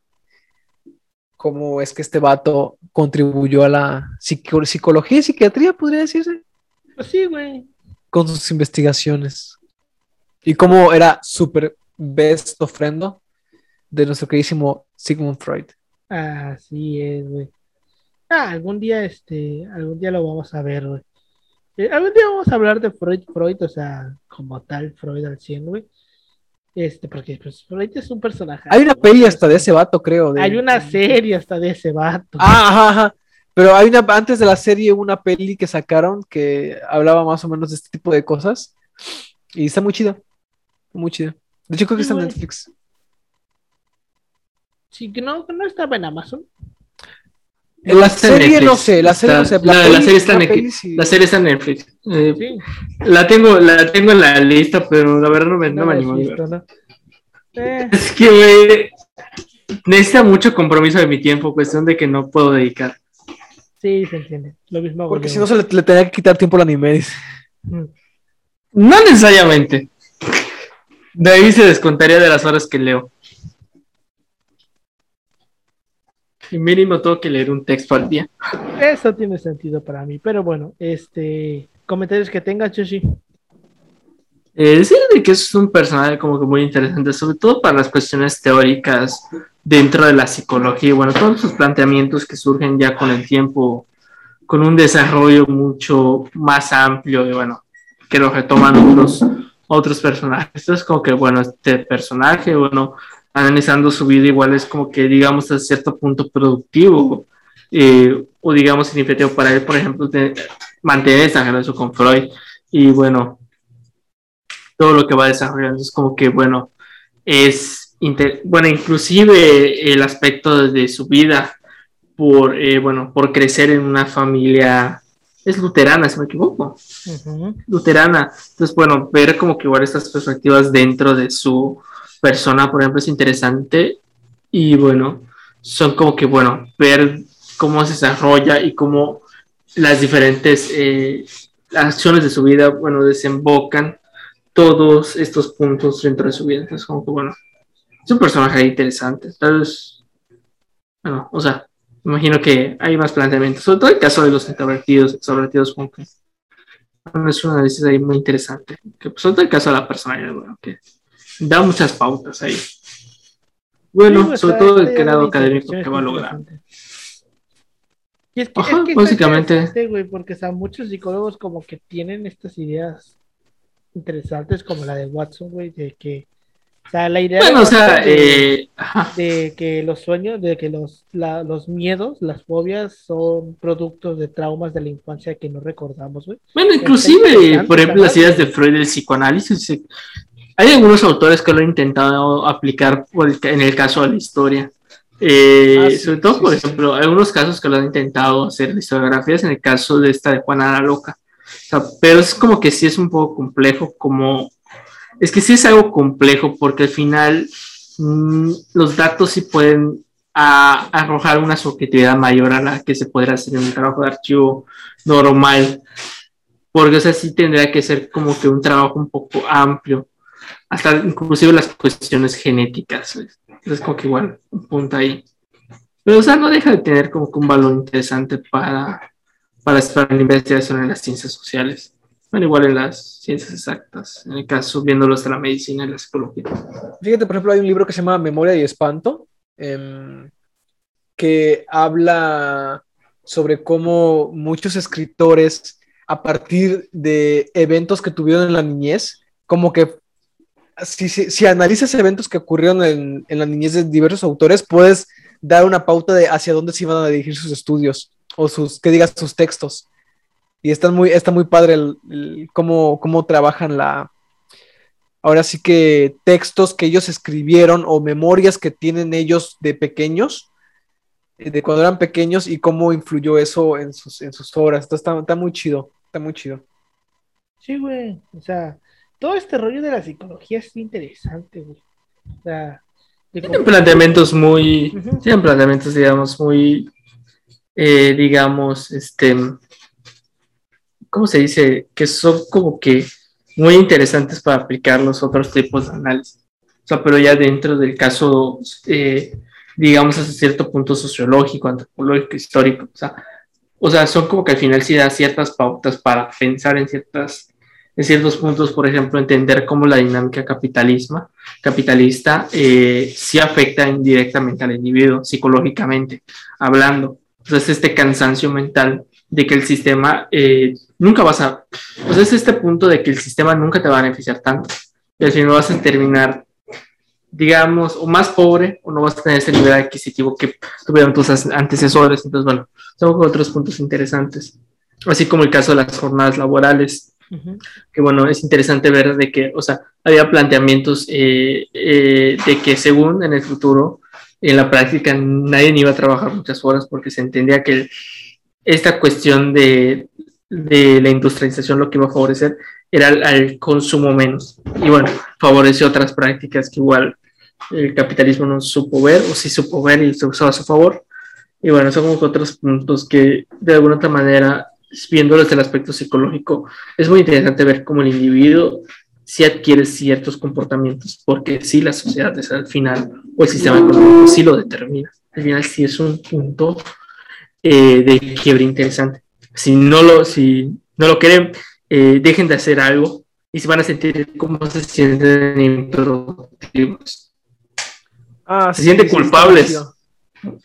cómo es que este vato contribuyó a la psico- psicología y psiquiatría, podría decirse, Pues sí, güey. con sus investigaciones. Y cómo era súper best ofrendo de nuestro queridísimo Sigmund Freud. Así es, güey. Ah, algún día, este, algún día lo vamos a ver, güey. Eh, algún día vamos a hablar de Freud, Freud, o sea, como tal, Freud al 100, güey. Este, porque pues, es un personaje. Hay una peli hasta de ese vato, creo. de- Hay una serie hasta de ese vato. Ah, ajá, ajá. Pero hay una, antes de la serie, una peli que sacaron que hablaba más o menos de este tipo de cosas. Y está muy chido. Muy chido. De hecho, creo que Sí, está en. Netflix. Sí, que no, que no estaba en Amazon. La serie no sé, la serie no Está- sé. La, la- la peli- serie está en la Netflix. la serie está en Netflix. Eh, Sí, La tengo, la tengo en la lista, pero la verdad no me, no no me la animo ¿no? Eh, Es que, güey, necesita mucho compromiso de mi tiempo, cuestión de que no puedo dedicar. sí, se entiende. Lo mismo Porque si no se le, le tenía que quitar tiempo al anime. dice. Mm. No necesariamente. De ahí se descontaría de las horas que leo. Y mínimo tengo que leer un texto al día. Eso tiene sentido para mí. Pero bueno, este. Comentarios que tengas, Chushi. Eh, decir de que es un personaje como que muy interesante, sobre todo para las cuestiones teóricas dentro de la psicología. Bueno, todos sus planteamientos que surgen ya con el tiempo, con un desarrollo mucho más amplio y bueno, que lo retoman otros, otros personajes. Entonces, como que bueno, este personaje, bueno, analizando su vida igual es como que digamos a cierto punto productivo eh, o digamos significativo para él, por ejemplo, de mantener esa relación con Freud. Y bueno, todo lo que va desarrollando es como que, bueno, es, bueno, inclusive el aspecto de su vida por, eh, bueno, por crecer en una familia, es luterana, si me equivoco, luterana. Entonces, bueno, ver como que igual estas perspectivas dentro de su persona, por ejemplo, es interesante y bueno, son como que, bueno, ver cómo se desarrolla y cómo las diferentes eh, acciones de su vida, bueno, desembocan todos estos puntos dentro de su vida. Entonces, como que, bueno, es un personaje interesante. Tal bueno, o sea, imagino que hay más planteamientos, sobre todo el caso de los introvertidos, extrovertidos, como que es un análisis ahí muy interesante. Que, pues, sobre todo el caso de la personalidad, bueno, que da muchas pautas ahí. Bueno, Sí, pues, sobre todo el grado académico que va a lograr. Y es que, Ajá, es que básicamente. interesante, güey, porque o sea, muchos psicólogos como que tienen estas ideas interesantes como la de Watson, güey, de que, o sea, la idea de Bueno, o sea, Watson de, eh, de que los sueños, de que los, la- los miedos, las fobias son productos de traumas de la infancia que no recordamos, güey. Bueno, inclusive, por ejemplo, las ideas de. Freud del psicoanálisis, sí, hay algunos autores que lo han intentado aplicar en el caso de la historia. Eh, Ah, sí, sobre todo, sí, por sí. ejemplo, hay algunos casos que lo han intentado hacer historiografías, en el caso de esta de Juana la Loca. O sea, pero es como que sí es un poco complejo como es que sí es algo complejo porque al final mm, los datos sí pueden arrojar una subjetividad mayor a la que se podrá hacer en un trabajo de archivo normal. Porque, o sea, sí tendría que ser como que un trabajo un poco amplio, hasta inclusive las cuestiones genéticas. Es como que igual, un punto ahí. Pero, o sea, no deja de tener como que un valor interesante para, para la investigación en las ciencias sociales. Bueno, igual en las ciencias exactas, en el caso viéndolo hasta la medicina y la psicología. Fíjate, por ejemplo, hay un libro que se llama Memoria y Espanto, em, que habla sobre cómo muchos escritores, a partir de eventos que tuvieron en la niñez, como que si, si, analizas eventos que ocurrieron en, la niñez de diversos autores, puedes dar una pauta de hacia dónde se iban a dirigir sus estudios o sus, que digas, sus textos. Y está muy, está muy padre el, cómo, cómo trabajan la, ahora sí que textos que ellos escribieron o memorias que tienen ellos de pequeños, eh, de cuando eran pequeños y cómo influyó eso en sus, en sus obras. Está, está muy chido, está muy chido. Sí, güey. O sea, todo este rollo de la psicología es interesante, güey. O sea, tienen planteamientos muy, tienen planteamientos, digamos, muy, eh, digamos, este, ¿cómo se dice? Que son como que muy interesantes para aplicar los otros tipos de análisis. O sea, pero ya dentro del caso, eh, digamos, hasta cierto punto sociológico, antropológico, histórico. O sea, o sea, son como que al final sí da ciertas pautas para pensar en ciertas en ciertos puntos, por ejemplo, entender cómo la dinámica capitalismo, capitalista eh, sí afecta indirectamente al individuo, psicológicamente hablando. Entonces, este cansancio mental de que el sistema eh, nunca vas a, pues es este punto de que el sistema nunca te va a beneficiar tanto. Y al final vas a terminar, digamos, o más pobre o no vas a tener ese nivel adquisitivo que tuvieron tus antecesores. Entonces, bueno, son otros puntos interesantes. Así como el caso de las jornadas laborales, que bueno, es interesante ver de que, o sea, había planteamientos eh, eh, de que según en el futuro, en la práctica, nadie iba a trabajar muchas horas porque se entendía que esta cuestión de, de, la industrialización lo que iba a favorecer era al, consumo menos. Y bueno, favoreció otras prácticas que igual el capitalismo no supo ver o sí supo ver y se usaba a su favor. Y bueno, son como otros puntos que de alguna otra manera, viendo desde el aspecto psicológico, es muy interesante ver cómo el individuo sí adquiere ciertos comportamientos, porque sí la sociedad es al final, o el sistema económico sí lo determina. Al final sí es un punto eh, de quiebre interesante. Si no lo, si no lo quieren, eh, dejen de hacer algo y se van a sentir como se sienten improductivos. Ah, se sienten culpables.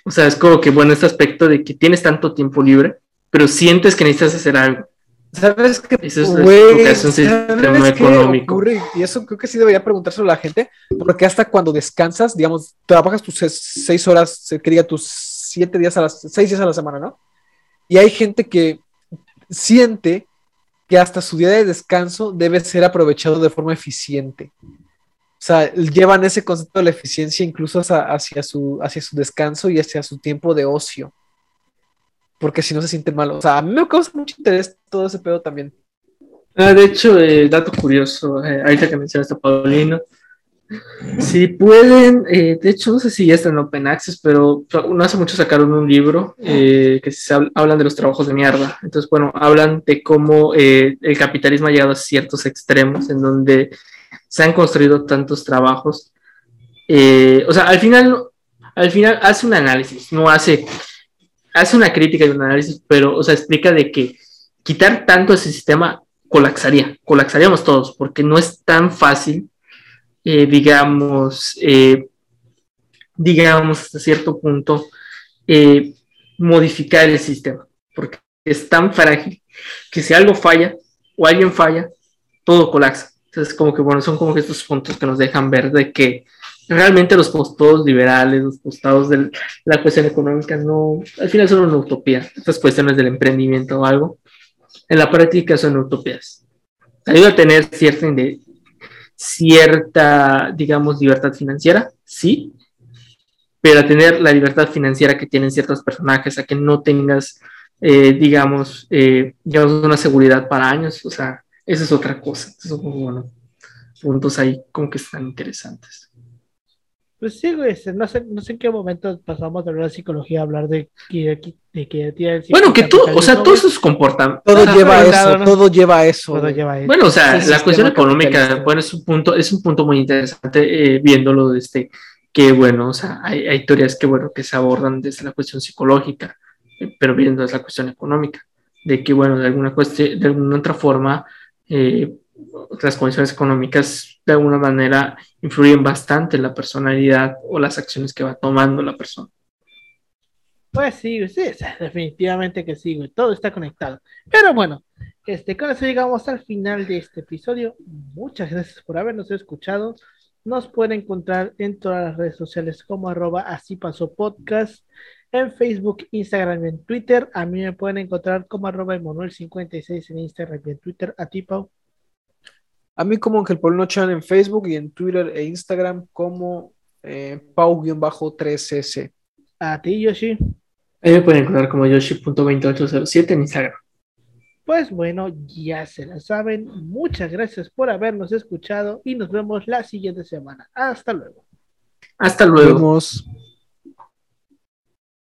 O sea, es como que, bueno, este aspecto de que tienes tanto tiempo libre, pero sientes que necesitas hacer algo. ¿Sabes qué? Eso es, wey, es un sistema económico. Y eso creo que sí debería preguntárselo a la gente, porque hasta cuando descansas, digamos, trabajas tus seis horas, que diga tus siete días a las, seis días a la semana, ¿no? Y hay gente que siente que hasta su día de descanso debe ser aprovechado de forma eficiente. O sea, llevan ese concepto de la eficiencia incluso hacia, su, hacia su descanso y hacia su tiempo de ocio. Porque si no se siente mal. O sea, a mí me causa mucho interés todo ese pedo también. Ah, de hecho, eh, dato curioso, eh, ahorita que mencionaste a Paulino, si pueden, eh, de hecho, no sé si ya está en Open Access, pero no hace mucho sacaron un libro que se hablan de los trabajos de mierda. Entonces, bueno, hablan de cómo el capitalismo ha llegado a ciertos extremos en donde se han construido tantos trabajos. o sea, al final, al final hace un análisis, no hace, hace una crítica y un análisis, pero, o sea, explica de que quitar tanto ese sistema colapsaría, colapsaríamos todos, porque no es tan fácil eh, digamos, eh, digamos, hasta cierto punto, eh, modificar el sistema, porque es tan frágil que si algo falla o alguien falla, todo colapsa. Entonces, como que, bueno, son como que estos puntos que nos dejan ver de que realmente los postados liberales, los postados de la cuestión económica, no, al final son una utopía. Estas cuestiones del emprendimiento o algo, en la práctica son utopías. Ayuda a tener cierta cierta, digamos, libertad financiera, sí, pero a tener la libertad financiera que tienen ciertos personajes, a que no tengas, eh, digamos, eh, digamos, una seguridad para años, o sea, eso es otra cosa. Es bueno, puntos ahí como que están interesantes. Pues sí, güey, no sé, no sé en qué momento pasamos de hablar de psicología a hablar de que, de que tiene Bueno, que tú, o sea, todos esos comportamientos. Todo lleva a eso, todo lleva a eso. Todo lleva a eso. Bueno, o sea, la cuestión económica, bueno, es un punto, es un punto muy interesante eh, viéndolo desde que, bueno, o sea, hay, hay teorías que, bueno, que se abordan desde la cuestión psicológica, eh, pero viendo desde la cuestión económica, de que, bueno, de alguna cuestión, de alguna otra forma, eh, las condiciones económicas de alguna manera influyen bastante en la personalidad o las acciones que va tomando la persona. Pues sí, sí, definitivamente que sí, todo está conectado. Pero bueno, este, con eso llegamos al final de este episodio. Muchas gracias por habernos escuchado. Nos pueden encontrar en todas las redes sociales como arroba así pasó podcast, en Facebook, Instagram y en Twitter. A mí me pueden encontrar como arroba Emanuel56 en Instagram y en Twitter. A ti, Pau. A mí como Ángel Paulino Chan en Facebook y en Twitter e Instagram como eh, Pau-3S. A ti, Yoshi. Ahí me pueden encontrar como Yoshi.2807 en Instagram. Pues bueno, ya se la saben. Muchas gracias por habernos escuchado y nos vemos la siguiente semana. Hasta luego. Hasta luego.